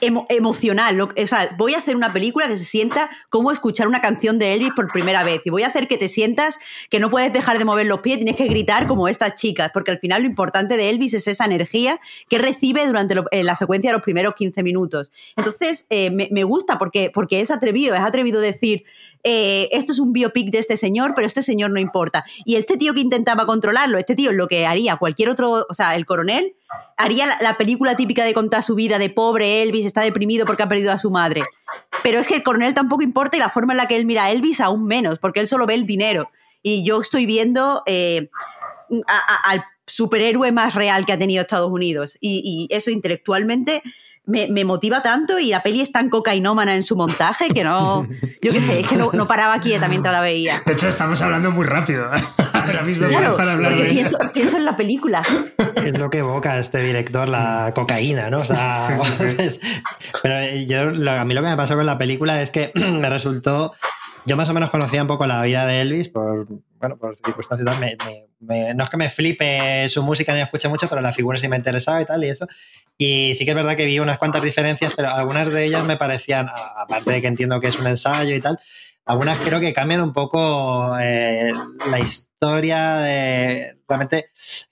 emocional. o sea, voy a hacer una película que se sienta como escuchar una canción de Elvis por primera vez. Y voy a hacer que te sientas que no puedes dejar de mover los pies, tienes que gritar como estas chicas, porque al final lo importante de Elvis es esa energía que recibe durante la secuencia de los primeros 15 minutos. Entonces, eh, me, gusta porque, porque es atrevido, es atrevido decir, eh, esto es un biopic de este señor, pero este señor no importa. Y este tío que intentaba controlarlo, este tío lo que haría cualquier otro, o sea, el coronel, haría la, película típica de contar su vida de pobre Elvis, está deprimido porque ha perdido a su madre. Pero es que el coronel tampoco importa y la forma en la que él mira a Elvis aún menos, porque él solo ve el dinero. Y yo estoy viendo eh, al superhéroe más real que ha tenido Estados Unidos. y eso intelectualmente me, motiva tanto y la peli es tan cocainómana en su montaje que no, yo qué sé, es que no, paraba quieta mientras la veía. De hecho, estamos hablando muy rápido. Ahora mismo claro, para hablar de... pienso, pienso, en la película. Es lo que evoca este director, la cocaína, ¿no? O sea, pero yo, a mí lo que me pasó con la película es que me resultó yo más o menos conocía un poco la vida de Elvis por, bueno, por circunstancias. Me, no es que me flipe su música ni escuche mucho, pero la figura sí me interesaba y tal y eso. Y sí que es verdad que vi unas cuantas diferencias, pero algunas de ellas me parecían, aparte de que entiendo que es un ensayo y tal, algunas creo que cambian un poco eh, la historia de. Realmente,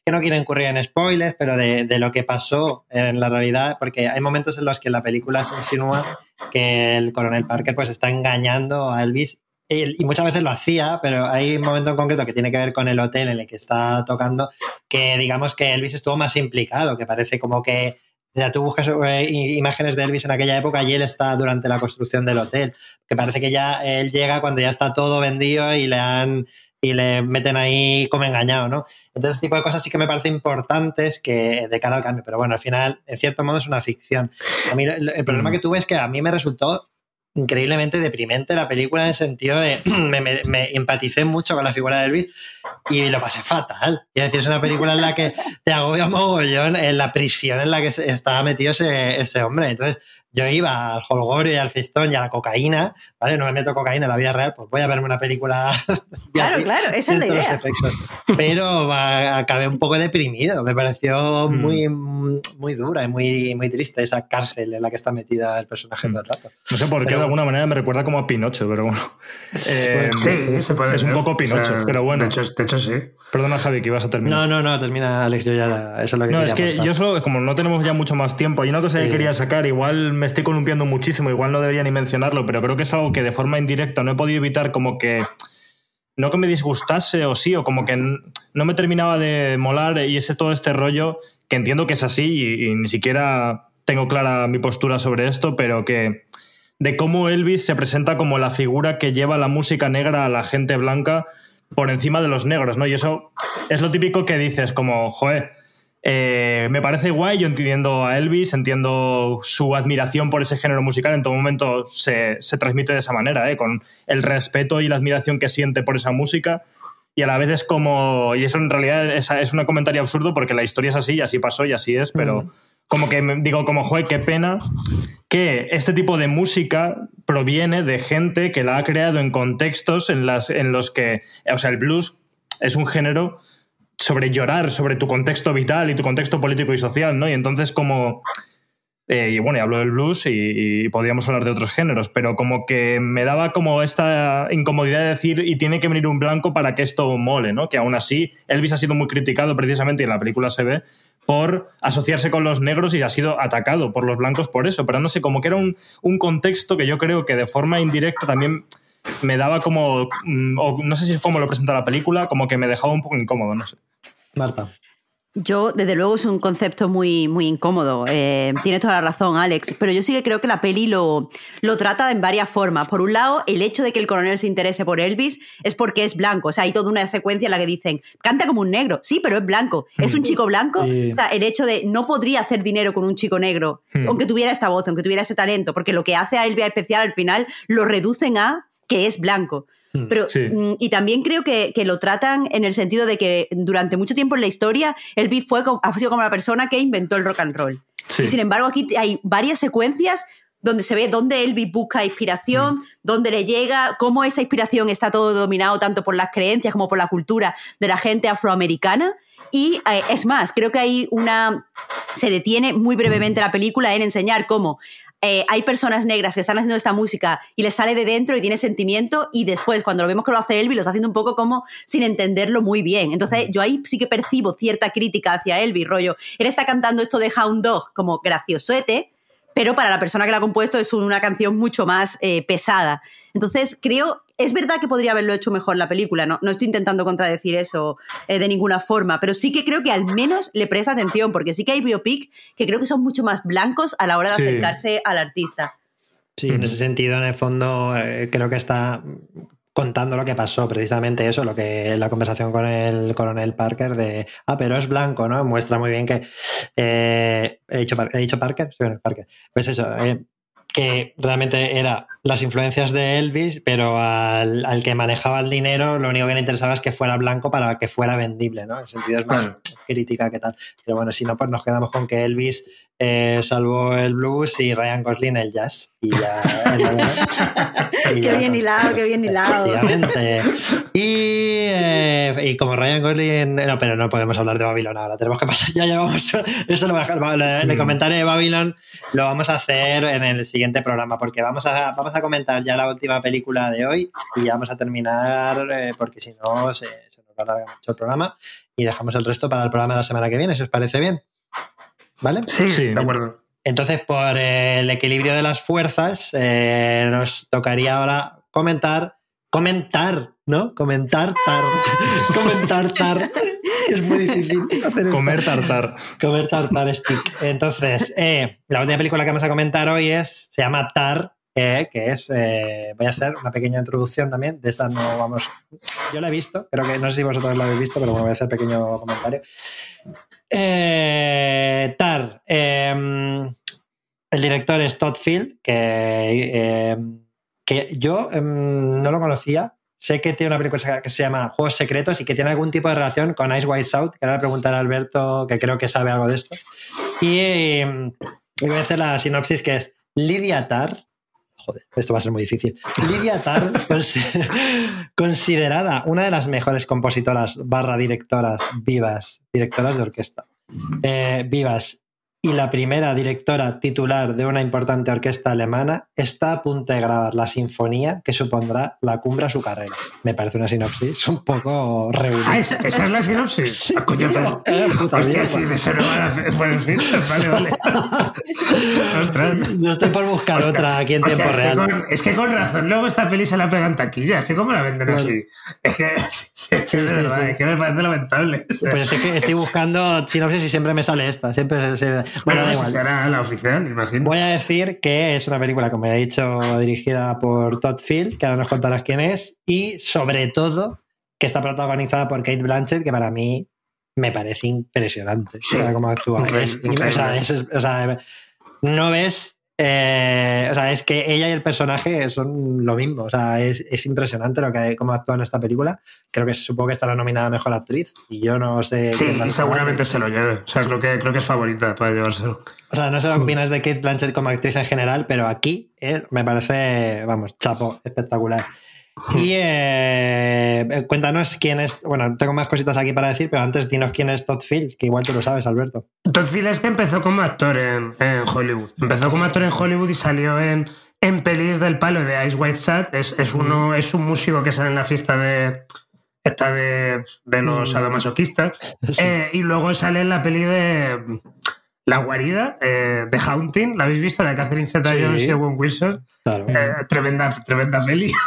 que no quiero incurrir en spoilers, pero de, de, lo que pasó en la realidad, porque hay momentos en los que la película se insinúa que el coronel Parker pues está engañando a Elvis y muchas veces lo hacía, pero hay un momento en concreto que tiene que ver con el hotel en el que está tocando, que digamos que Elvis estuvo más implicado, que parece como que ya tú buscas eh, imágenes de Elvis en aquella época y él está durante la construcción del hotel, que parece que ya él llega cuando ya está todo vendido y le han y le meten ahí como engañado, ¿no? Entonces, ese tipo de cosas sí que me parecen importantes que de cara al cambio, pero bueno, al final, en cierto modo, es una ficción. A mí el problema mm. que tuve es que a mí me resultó increíblemente deprimente la película en el sentido de me, me, empaticé mucho con la figura de Elvis y lo pasé fatal. Quiero decir, es una película en la que te agobia mogollón en la prisión en la que estaba metido ese hombre. Entonces, yo iba al holgorio y al fistón y a la cocaína, ¿vale? No me meto cocaína en la vida real, pues voy a verme una película. claro, claro, esa es la idea. Pero acabé un poco deprimido, me pareció mm. muy, muy dura y muy, muy triste esa cárcel en la que está metida el personaje todo el rato. No sé por qué, de alguna manera me recuerda como a Pinocho, pero bueno. Eh, sí, se puede Es un poco Pinocho, pero bueno. De hecho, de hecho, sí. Perdona, Javi, que ibas a terminar. No, no, no, termina, Alex, yo ya. Eso es lo que No, es que yo solo, como no tenemos ya mucho más tiempo, hay una cosa que quería sacar, igual me estoy columpiando muchísimo, igual no debería ni mencionarlo, pero creo que es algo que de forma indirecta no he podido evitar como que no que me disgustase o sí, o como que no me terminaba de molar y ese todo este rollo, que entiendo que es así y, y, ni siquiera tengo clara mi postura sobre esto, pero que de cómo Elvis se presenta como la figura que lleva la música negra a la gente blanca por encima de los negros, ¿no? Y eso es lo típico que dices, como, joder, eh, me parece guay, yo entiendo a Elvis, entiendo su admiración por ese género musical, en todo momento se, transmite de esa manera, ¿eh? con el respeto y la admiración que siente por esa música. Y a la vez es como, y eso en realidad es, es un comentario absurdo porque la historia es así y así pasó y así es, pero como que digo, como, joder, qué pena que este tipo de música proviene de gente que la ha creado en contextos en, las, en los que, o sea, el blues es un género sobre llorar, sobre tu contexto vital y tu contexto político y social, ¿no? Y entonces como... Eh, y bueno, y hablo del blues y, podríamos hablar de otros géneros, pero como que me daba como esta incomodidad de decir y tiene que venir un blanco para que esto mole, ¿no? Que aún así Elvis ha sido muy criticado precisamente y en la película se ve por asociarse con los negros y ha sido atacado por los blancos por eso, pero no sé, como que era un, un contexto que yo creo que de forma indirecta también me daba como, mm, no sé si es como lo presenta la película, como que me dejaba un poco incómodo, no sé. Marta. Yo, desde luego, es un concepto muy, muy incómodo. Eh, tienes toda la razón, Alex. Pero yo sí que creo que la peli lo, lo trata en varias formas. Por un lado, el hecho de que el coronel se interese por Elvis es porque es blanco. O sea, hay toda una secuencia en la que dicen, canta como un negro. Sí, pero es blanco. Es un chico blanco. O sea, el hecho de no podría hacer dinero con un chico negro, hmm. aunque tuviera esta voz, aunque tuviera ese talento, porque lo que hace a Elvis especial al final lo reducen a que es blanco. Pero, Sí. mm, y también creo que, que lo tratan en el sentido de que durante mucho tiempo en la historia Elvis fue, como- ha sido como la persona que inventó el rock and roll. Sí. Y sin embargo, aquí hay varias secuencias donde se ve dónde Elvis busca inspiración, dónde le llega, cómo esa inspiración está todo dominado tanto por las creencias como por la cultura de la gente afroamericana. Y eh, es más, creo que hay una. Se detiene muy brevemente la película en enseñar cómo eh, hay personas negras que están haciendo esta música y les sale de dentro y tiene sentimiento, y después, cuando lo vemos que lo hace Elvis, lo está haciendo un poco como sin entenderlo muy bien. Entonces, yo ahí sí que percibo cierta crítica hacia Elvis, rollo. Él está cantando esto de Hound Dog como graciosete, pero para la persona que la ha compuesto es una canción mucho más eh, pesada. Entonces, creo, es verdad que podría haberlo hecho mejor la película, no, no estoy intentando contradecir eso eh, de ninguna forma, pero sí que creo que al menos le presta atención, porque sí que hay biopic que creo que son mucho más blancos a la hora de Sí. acercarse al artista. Sí, en ese sentido, en el fondo, eh, creo que está contando lo que pasó, precisamente eso, lo que la conversación con el coronel Parker de, ah, pero es blanco, ¿no? Muestra muy bien que, eh, he, dicho, he dicho Parker, sí, bueno, Parker, pues eso, eh, que realmente era las influencias de Elvis, pero al, al que manejaba el dinero lo único que le interesaba es que fuera blanco para que fuera vendible, ¿no? En el sentido es más crítica que tal. Pero bueno, si no, pues nos quedamos con que Elvis eh, salvó el blues y Ryan Gosling el jazz. Y ya. y ya- Qué bien hilado, qué bien hilado. Y, eh, y como Ryan Gosling. No, pero no podemos hablar de Babylon ahora. Tenemos que pasar. Ya llevamos. Eso lo voy a dejar. El, el comentario de Babylon lo vamos a hacer en el siguiente programa porque vamos a, vamos a comentar ya la última película de hoy y ya vamos a terminar eh, porque si no se, se nos va a alargar mucho el programa y dejamos el resto para el programa de la semana que viene, si os parece bien. ¿Vale? Sí, Sí. de acuerdo. Entonces, por el equilibrio de las fuerzas, eh, nos tocaría ahora comentar, comentar, ¿no? Comentar tar, comentar tar. Es muy difícil hacer esto. Comer tartar. Comer tartar stick. Entonces, eh, la última película que vamos a comentar hoy es, se llama Tar, que es, eh, voy a hacer una pequeña introducción también, de esta no vamos, yo la he visto, creo que no sé si vosotros la habéis visto, pero voy a hacer pequeño comentario. Eh, Tar, eh, el director es Todd Field, que, eh, que yo em, no lo conocía. Sé que tiene una película que se llama Juegos Secretos y que tiene algún tipo de relación con Ice White South, que ahora le preguntaré a Alberto, que creo que sabe algo de esto. Y, em, y voy a hacer la sinopsis que es Lydia Tarr. Joder, esto va a ser muy difícil. Lydia Tarr, cons- considerada una de las mejores compositoras barra directoras vivas, directoras de orquesta, eh, vivas y la primera directora titular de una importante orquesta alemana, está a punto de grabar la sinfonía que supondrá la cumbre a su carrera. Me parece una sinopsis un poco reunida. Ah, ¿esa, esa es la sinopsis? Sí, Ah, coño, Eh, Hostia, sí, de es bueno, sí. Vale, vale. Ostras. No estoy por buscar otra aquí en tiempo es real. Que con, es que con razón, luego esta peli se la pegan taquilla. Es que, ¿cómo la venden así? Es que, es que Sí, verdad, es que me parece lamentable. Pues estoy, estoy buscando sinopsis y siempre me sale esta. Siempre se- Bueno, igual. será la oficial, imagino. Voy a decir que es una película, como he dicho, dirigida por Todd Field, que ahora nos contarás quién es, y sobre todo que está protagonizada por Kate Blanchett, que para mí me parece impresionante Sí, o sea, cómo actúa. increíble, Es- increíble. o sea, es- o sea, no ves. Eh, o sea, es que ella y el personaje son lo mismo. O sea, es, es impresionante lo que cómo actúa en esta película. Creo que supongo que estará nominada a mejor actriz. Y yo no sé. Sí, y seguramente se lo lleve. O sea, creo que, creo que es favorita para llevárselo. O sea, no sé lo que opinas de Kate Blanchett como actriz en general, pero aquí eh, me parece, vamos, chapo, espectacular. Y eh, cuéntanos quién es. Bueno, tengo más cositas aquí para decir, pero antes dinos quién es Todd Field, que igual tú lo sabes, Alberto. Todd Field es que empezó como actor en, en Hollywood. Empezó como actor en Hollywood y salió en, en pelis del palo de Ice White Sat. Es, es, uno, es un músico que sale en la fiesta de esta de, de los Mm. sadomasoquistas. Sí. Eh, y luego sale en la peli de La Guarida, eh, de Haunting. ¿La habéis visto? La de Catherine Zeta Sí. Jones y Owen Wilson. Claro. Eh, tremenda, tremenda peli.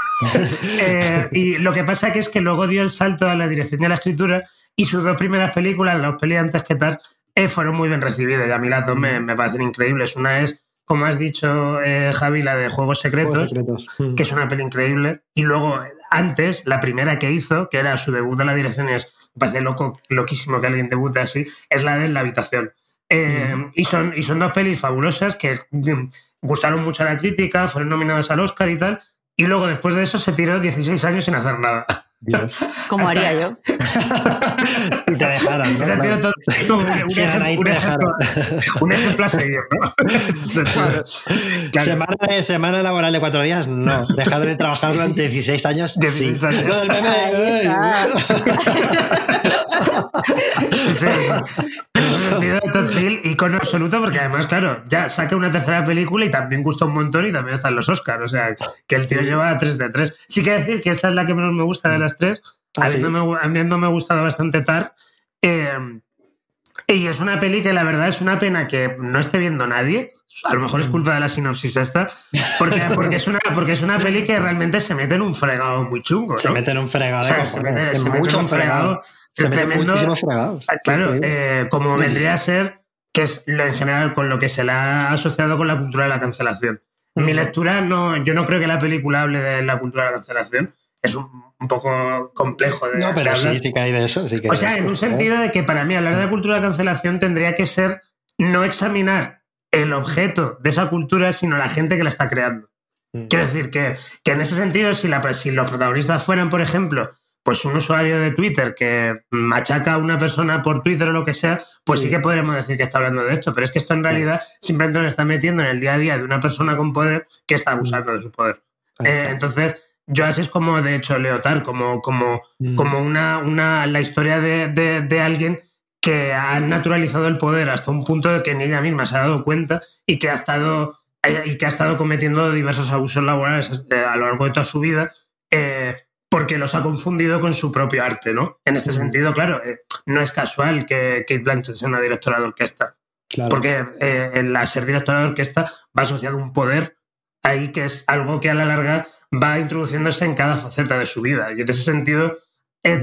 Eh, y lo que pasa que es que luego dio el salto a la dirección y a la escritura y sus dos primeras películas, las peli antes que tal, eh, fueron muy bien recibidas y a mí las dos me, me parecen increíbles. Una es, como has dicho eh, Javi, la de Juegos Secretos, Juegos secretos. Mm. que es una peli increíble. Y luego, antes, la primera que hizo, que era su debut en la dirección, y es, me parece loco, loquísimo que alguien debute así, es la de La Habitación. Eh, y, son, y son dos pelis fabulosas que mm, gustaron mucho a la crítica, fueron nominadas al Oscar y tal. y luego después de eso se tiró 16 años sin hacer nada. Dios. Como haría yo. Y te dejaran, ¿no? Claro. todo- un, un Sí, ejemplo, ahí te un ejemplo- dejaron. un ejemplo a seguir, ¿no? Claro. Semana, de- semana laboral de cuatro días, no. Dejar de trabajar durante 16 años, 16 sí. años. Sí, sí. En ese sentido, Todd Field, icono absoluto, porque además, claro, ya saca una tercera película y también gusta un montón y también están los Oscars. O sea, que el tío lleva 3 de 3. Sí que decir que esta es la que menos me gusta de las tres. Ah, sí. Habiéndome, habiéndome gustado bastante Tar. Eh, y es una peli que la verdad es una pena que no esté viendo nadie. A lo mejor es culpa de la sinopsis esta. Porque, porque, es, una, porque es una peli que realmente se mete en un fregado muy chungo. ¿no? Se mete en un fregado. O sea, se mete, se mete en un fregado. Se muchísimos fregados. Ah, Claro, eh, como vendría a ser, que es lo en general con lo que se le ha asociado con la cultura de la cancelación. Mi lectura, no, yo no creo que la película hable de la cultura de la cancelación. Es un, un poco complejo de, No, pero hablar. sí, sí que hay de eso. Sí que O sea, en un ¿eh? sentido de que para mí hablar de cultura de cancelación tendría que ser no examinar el objeto de esa cultura, sino la gente que la está creando. Mm. Quiero decir que, que en ese sentido, si, la, si los protagonistas fueran, por ejemplo, pues un usuario de Twitter que machaca a una persona por Twitter o lo que sea, pues sí, Sí. que podremos decir que está hablando de esto. Pero es que esto en realidad simplemente nos está metiendo en el día a día de una persona con poder que está abusando de su poder. Eh, entonces, yo así es como, de hecho, Leotar, como, como, Mm. como una, una, la historia de, de- de alguien que ha naturalizado el poder hasta un punto de que ni ella misma se ha dado cuenta y que ha estado, y que ha estado cometiendo diversos abusos laborales eh, a lo largo de toda su vida eh, porque los ha confundido con su propio arte, ¿no? En este Ujú. sentido, claro, eh, no es casual que Kate Blanchett sea una directora de orquesta, Claro. porque eh, el ser directora de orquesta va asociado a un poder ahí que es algo que a la larga va introduciéndose en cada faceta de su vida. Y en ese sentido,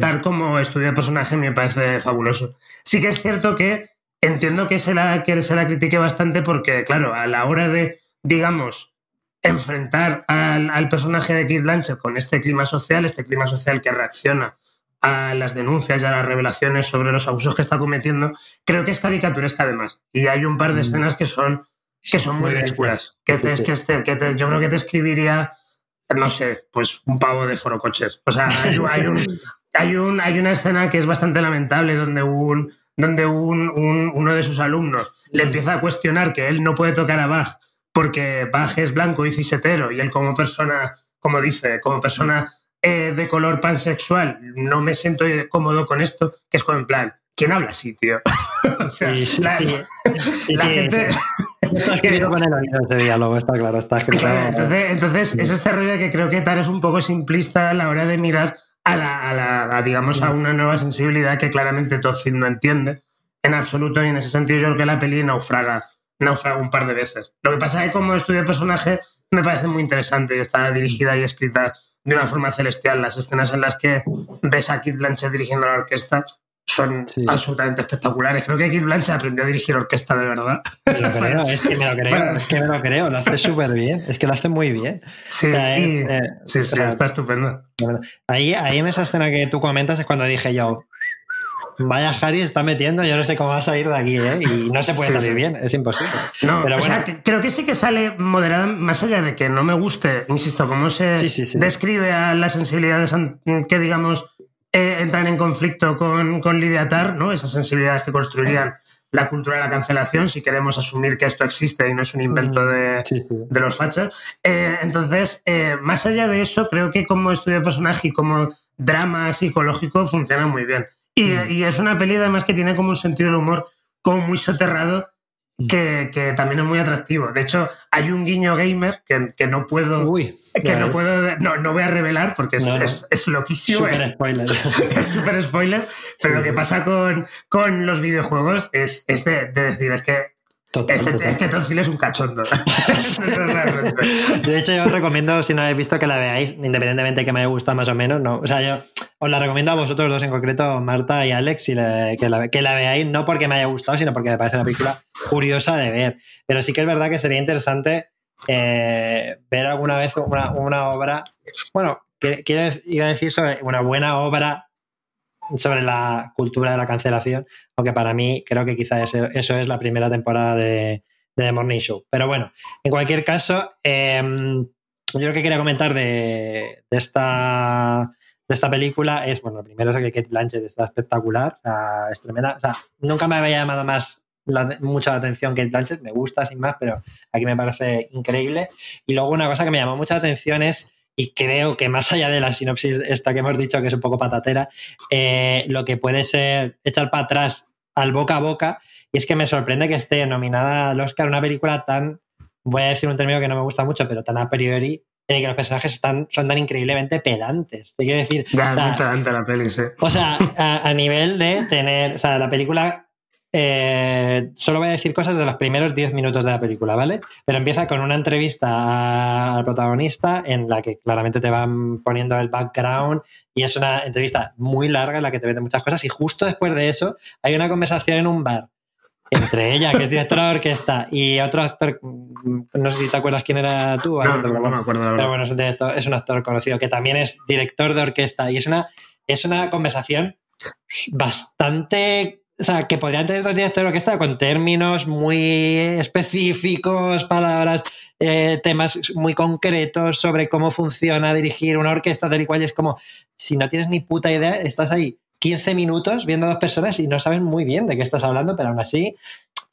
tal como estudio de personaje me parece fabuloso. Sí que es cierto que entiendo que se la, que se la critique bastante porque, claro, a la hora de, digamos, enfrentar al, al personaje de Keith Blanchett con este clima social, este clima social que reacciona a las denuncias y a las revelaciones sobre los abusos que está cometiendo, creo que es caricaturesca además. Y hay un par de Mm. escenas que son, que son muy Muy ridículas. Que te- que este- que te- yo creo que te escribiría, no sé, pues un pavo de forocoches. O sea, hay, un- hay, un- hay, un- hay una escena que es bastante lamentable donde un donde un, un- uno de sus alumnos le empieza a cuestionar que él no puede tocar a Bach porque Bach es blanco y cisetero y él como persona, como dice, como persona eh, de color pansexual, no me siento cómodo con esto, que es como en plan, ¿quién habla así, tío? o sea, Sí, sí, la, sí. Gente... sí. Está escrito con el oído ese diálogo, está claro, está escrito. Claro, entonces, entonces es este rollo que creo que Tar es un poco simplista a la hora de mirar a la, a la- a, digamos, a una nueva sensibilidad que claramente Todd no entiende en absoluto y en ese sentido yo creo que la peli naufraga, naufraga un par de veces. Lo que pasa es que como estudio de personaje me parece muy interesante y está dirigida y escrita de una forma celestial. Las escenas en las que ves a Kid Blanchett dirigiendo la orquesta son Sí. absolutamente espectaculares. Creo que Kid Blanchett aprendió a dirigir orquesta de verdad. Me lo creo, es que me lo creo, Bueno. es que me lo creo, lo hace súper bien, es que lo hace muy bien. Sí, O sea, y- es, eh, sí, sí, está estupendo. Ahí, ahí en esa escena que tú comentas es cuando dije yo, vaya Harry está metiendo, yo no sé cómo va a salir de aquí, ¿eh? Y no se puede Sí, salir sí. bien, es imposible. No, Pero o sea, bueno. que- creo que sí que sale moderada, más allá de que no me guste, insisto, cómo se Sí, describe a las sensibilidades que, digamos, eh, entran en conflicto con, con Lidia Tar, ¿no? Esas sensibilidades que construirían la cultura de la cancelación, si queremos asumir que esto existe y no es un invento Mm, de, Sí, sí. de los fachas. Eh, entonces, eh, más allá de eso, creo que como estudio de personaje y como drama psicológico funciona muy bien. Y, Mm. y es una peli además que tiene como un sentido del humor como muy soterrado. Que, que también es muy atractivo. De hecho, hay un guiño gamer que, que no puedo... Uy, que no ves. puedo... No, no voy a revelar porque es, No, no. es, es loquísimo. Súper es- spoiler. es súper spoiler, pero Sí, lo que sí. pasa con, con los videojuegos es, es de, de decir, es que, Total, este, total. es que Todd Field es un cachondo. De hecho, yo os recomiendo, si no la habéis visto, que la veáis, independientemente de que me haya gustado más o menos. No. O sea, yo os la recomiendo a vosotros dos en concreto, Marta y Alex, y que, la, que la veáis, no porque me haya gustado, sino porque me parece una película curiosa de ver. Pero sí que es verdad que sería interesante eh, ver alguna vez una, una obra, bueno, quiero iba a decir sobre una buena obra sobre la cultura de la cancelación, aunque para mí creo que quizá ese- eso es la primera temporada de, de The Morning Show. Pero bueno, en cualquier caso, eh, yo lo que quería comentar de, esta de esta película es, bueno, lo primero es que Kate Blanchett está espectacular, o sea, nunca me había llamado más la, mucho la atención Kate Blanchett, me gusta sin más, pero aquí me parece increíble. Y luego una cosa que me llamó mucha atención es, y creo que más allá de la sinopsis esta que hemos dicho, que es un poco patatera, eh, lo que puede ser echar para atrás al boca a boca, y es que me sorprende que esté nominada al Oscar una película tan, voy a decir un término que no me gusta mucho, pero tan a priori en el que los personajes están, son tan increíblemente pedantes. Te quiero decir. Muy pedante la peli, sí. o sea, a, a nivel de tener. O sea, la película. Eh, solo voy a decir cosas de los primeros 10 minutos de la película, ¿vale? Pero empieza con una entrevista al protagonista en la que claramente te van poniendo el background y es una entrevista muy larga en la que te venden muchas cosas y justo después de eso hay una conversación en un bar entre ella, que es directora de orquesta, y otro actor, mm, no sé si te acuerdas quién era tú, No, no, me acuerdo la pero bueno, es un, director- es un actor conocido que también es director de orquesta y es una, es una conversación bastante. O sea, que podrían tener dos directores de orquesta con términos muy específicos, palabras, eh, temas muy concretos sobre cómo funciona dirigir una orquesta tal y cual. Es como, si no tienes ni puta idea, estás ahí 15 minutos viendo a dos personas y no sabes muy bien de qué estás hablando, pero aún así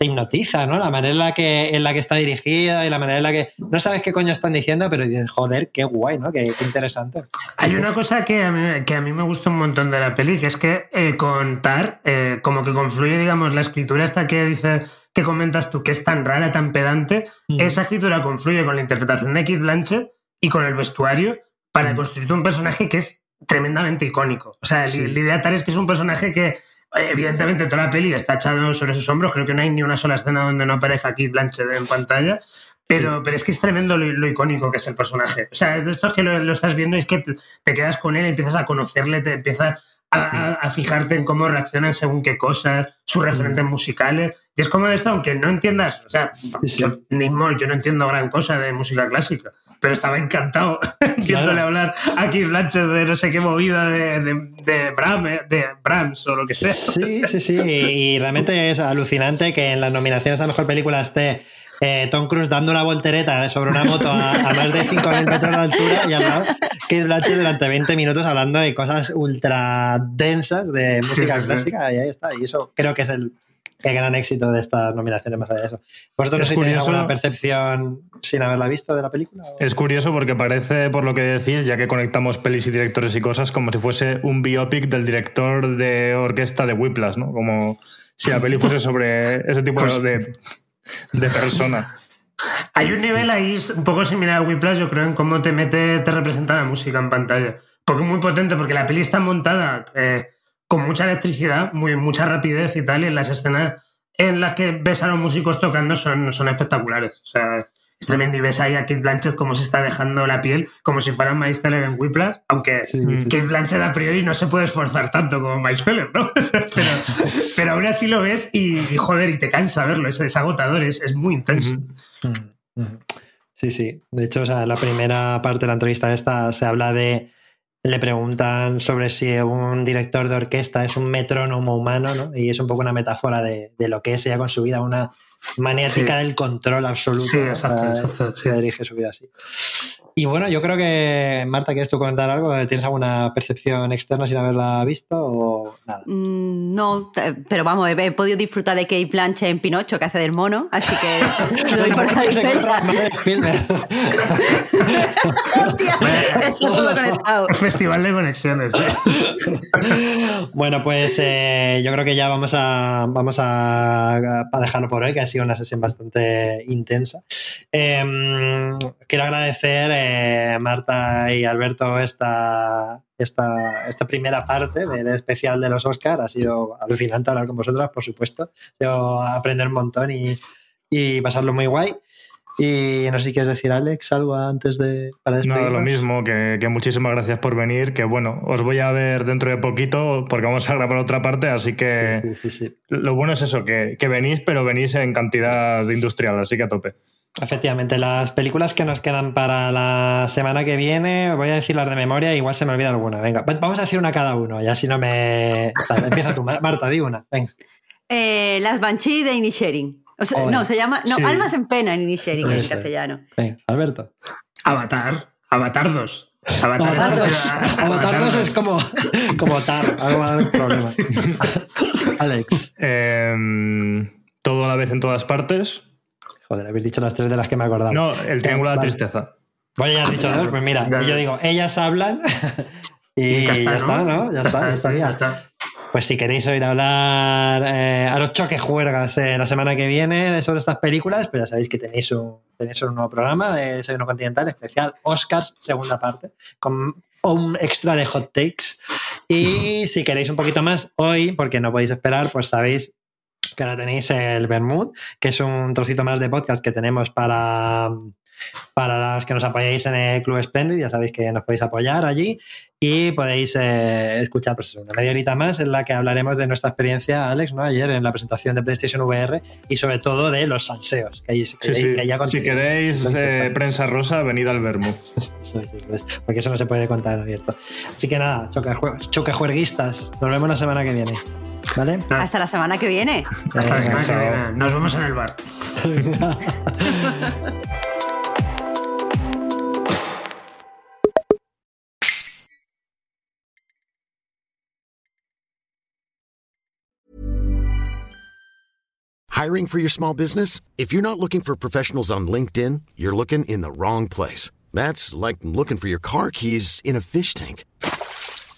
te hipnotiza, ¿no? La manera en la que, en la que está dirigida y la manera en la que no sabes qué coño están diciendo, pero dices, joder, qué guay, ¿no? Qué, qué interesante. Hay una cosa que a, mí, que a mí me gusta un montón de la peli, que es que eh, con Tar, eh, como que confluye, digamos, la escritura esta que dice que comentas tú, que es tan rara, tan pedante, Mm. esa escritura confluye con la interpretación de Keith Blanchett y con el vestuario para Mm. construir un personaje que es tremendamente icónico. O sea, Sí. la idea tal es que es un personaje que, evidentemente, toda la peli está echado sobre sus hombros. Creo que no hay ni una sola escena donde no aparezca Keith Blanchett en pantalla. Pero, pero es que es tremendo lo, lo icónico que es el personaje. O sea, es de estos que lo, lo estás viendo y es que te, te quedas con él, empiezas a conocerle, te empiezas a, a- a fijarte en cómo reaccionan según qué cosas, sus referentes musicales. Y es como de esto, aunque no entiendas, o sea, Sí. yo, ni mo- yo no entiendo gran cosa de música clásica, pero estaba encantado viéndole hablar a Keith Blanchett de no sé qué movida de, de, de, Bram, eh, de Brahms o lo que sea. Sí, sí, sí. Y realmente es alucinante que en las nominaciones a mejor película esté eh, Tom Cruise dando una voltereta sobre una moto a, a más de 5.000 metros de altura y al lado Blanchett durante 20 minutos hablando de cosas ultra densas de música sí, sí. clásica y ahí está. Y eso creo que es el, el gran éxito de estas nominaciones más allá de eso. ¿Vosotros no Es sé si tenéis curioso- alguna percepción sin haberla visto de la película? o- Es curioso porque parece, por lo que decís, ya que conectamos pelis y directores y cosas, como si fuese un biopic del director de orquesta de Whiplash, ¿no? Como si la peli fuese sobre ese tipo Pues- de, de persona. Hay un nivel ahí un poco similar a Whiplash, yo creo, en cómo te mete, te representa la música en pantalla. Porque es muy potente, porque la peli está montada eh, con mucha electricidad, muy, mucha rapidez y tal, y en las escenas en las que ves a los músicos tocando son, son espectaculares. O sea, es tremendo. Y ves ahí a Kate Blanchett cómo se está dejando la piel, como si fuera Miles Teller en Whiplash, aunque Sí, sí. Kate Blanchett a priori no se puede esforzar tanto como Miles Teller, ¿no? pero, pero aún así lo ves y, y, joder, y te cansa verlo, es, es agotador, es, es muy intenso. Sí, sí. De hecho, o sea, la primera parte de la entrevista esta se habla de. Le preguntan sobre si un director de orquesta es un metrónomo humano, ¿no? Y es un poco una metáfora de, de lo que es ella con su vida, una maniática Sí. del control absoluto. Sí, exacto, exacto, sí. dirige su vida así. Y bueno, yo creo que, Marta, ¿quieres tú comentar algo? ¿Tienes alguna percepción externa sin haberla visto o nada? Mm, No, pero vamos, he, he podido disfrutar de Kate Blanchett en Pinocho, que hace del mono, así que doy por satisfecha. Festival de conexiones. ¿eh? Bueno, pues eh, yo creo que ya vamos a vamos a, a dejarlo por hoy, que ha sido una sesión bastante intensa. Eh, quiero agradecer eh, Marta y Alberto esta, esta, esta primera parte del especial de los Oscars. Ha sido alucinante hablar con vosotras, por supuesto. Yo aprender un montón y, y pasarlo muy guay. Y no sé si quieres decir, Alex, algo antes de para. Nada, lo mismo, que, que muchísimas gracias por venir, que bueno, os voy a ver dentro de poquito porque vamos a grabar otra parte, así que Sí, sí, sí. lo bueno es eso, que, que venís, pero venís en cantidad industrial, así que a tope. Efectivamente, las películas que nos quedan para la semana que viene, voy a decir las de memoria, igual se me olvida alguna. Venga, va- vamos a decir una cada uno, ya si no me. Vale, empieza tú, Mar- Marta, di una. Venga. Eh, las Banshee de Inisherin. O sea, Joder. no, se llama. No, Sí. Almas en pena en Inisherin en castellano. Venga, Alberto. Avatar. Avatar 2. Avatar, Avatar 2. es- Avatar 2 es como, como tar. Algo va a dar problema. Alex. Em, todo a la vez en todas partes. Joder, habéis dicho las tres de las que me he acordado. No, el triángulo de la Vale. tristeza. Bueno, ya has dicho dos, pues mira, Ya. y yo digo, ellas hablan y, Y ya está, ¿no? Ya está, ya estaría. ya está. Pues si queréis oír hablar eh, a los choques juergas eh, la semana que viene sobre estas películas, pues ya sabéis que tenéis un, tenéis un nuevo programa de Desayuno Continental especial, Oscars, segunda parte, con un extra de hot takes. Y si queréis un poquito más hoy, porque no podéis esperar, pues sabéis que ahora tenéis el Bermud, que es un trocito más de podcast que tenemos para, para los que nos apoyáis en el Club Splendid. Ya sabéis que nos podéis apoyar allí y podéis eh, escuchar pues, una media horita más en la que hablaremos de nuestra experiencia, Alex, ¿no? ayer en la presentación de PlayStation VR y sobre todo de los salseos que, hay- que, Sí, sí. que Si queréis eh, prensa rosa, venid al Vermo. Eso es, eso es, porque eso no se puede contar en abierto. Así que nada, choque- choquejuerguistas. Nos vemos la semana que viene. ¿Vale? Ah. Hasta la semana que viene. Hasta la Venga, semana que viene. Nos vemos en el bar. Hiring for your small business? If you're not looking for professionals on LinkedIn, you're looking in the wrong place. That's like looking for your car keys in a fish tank.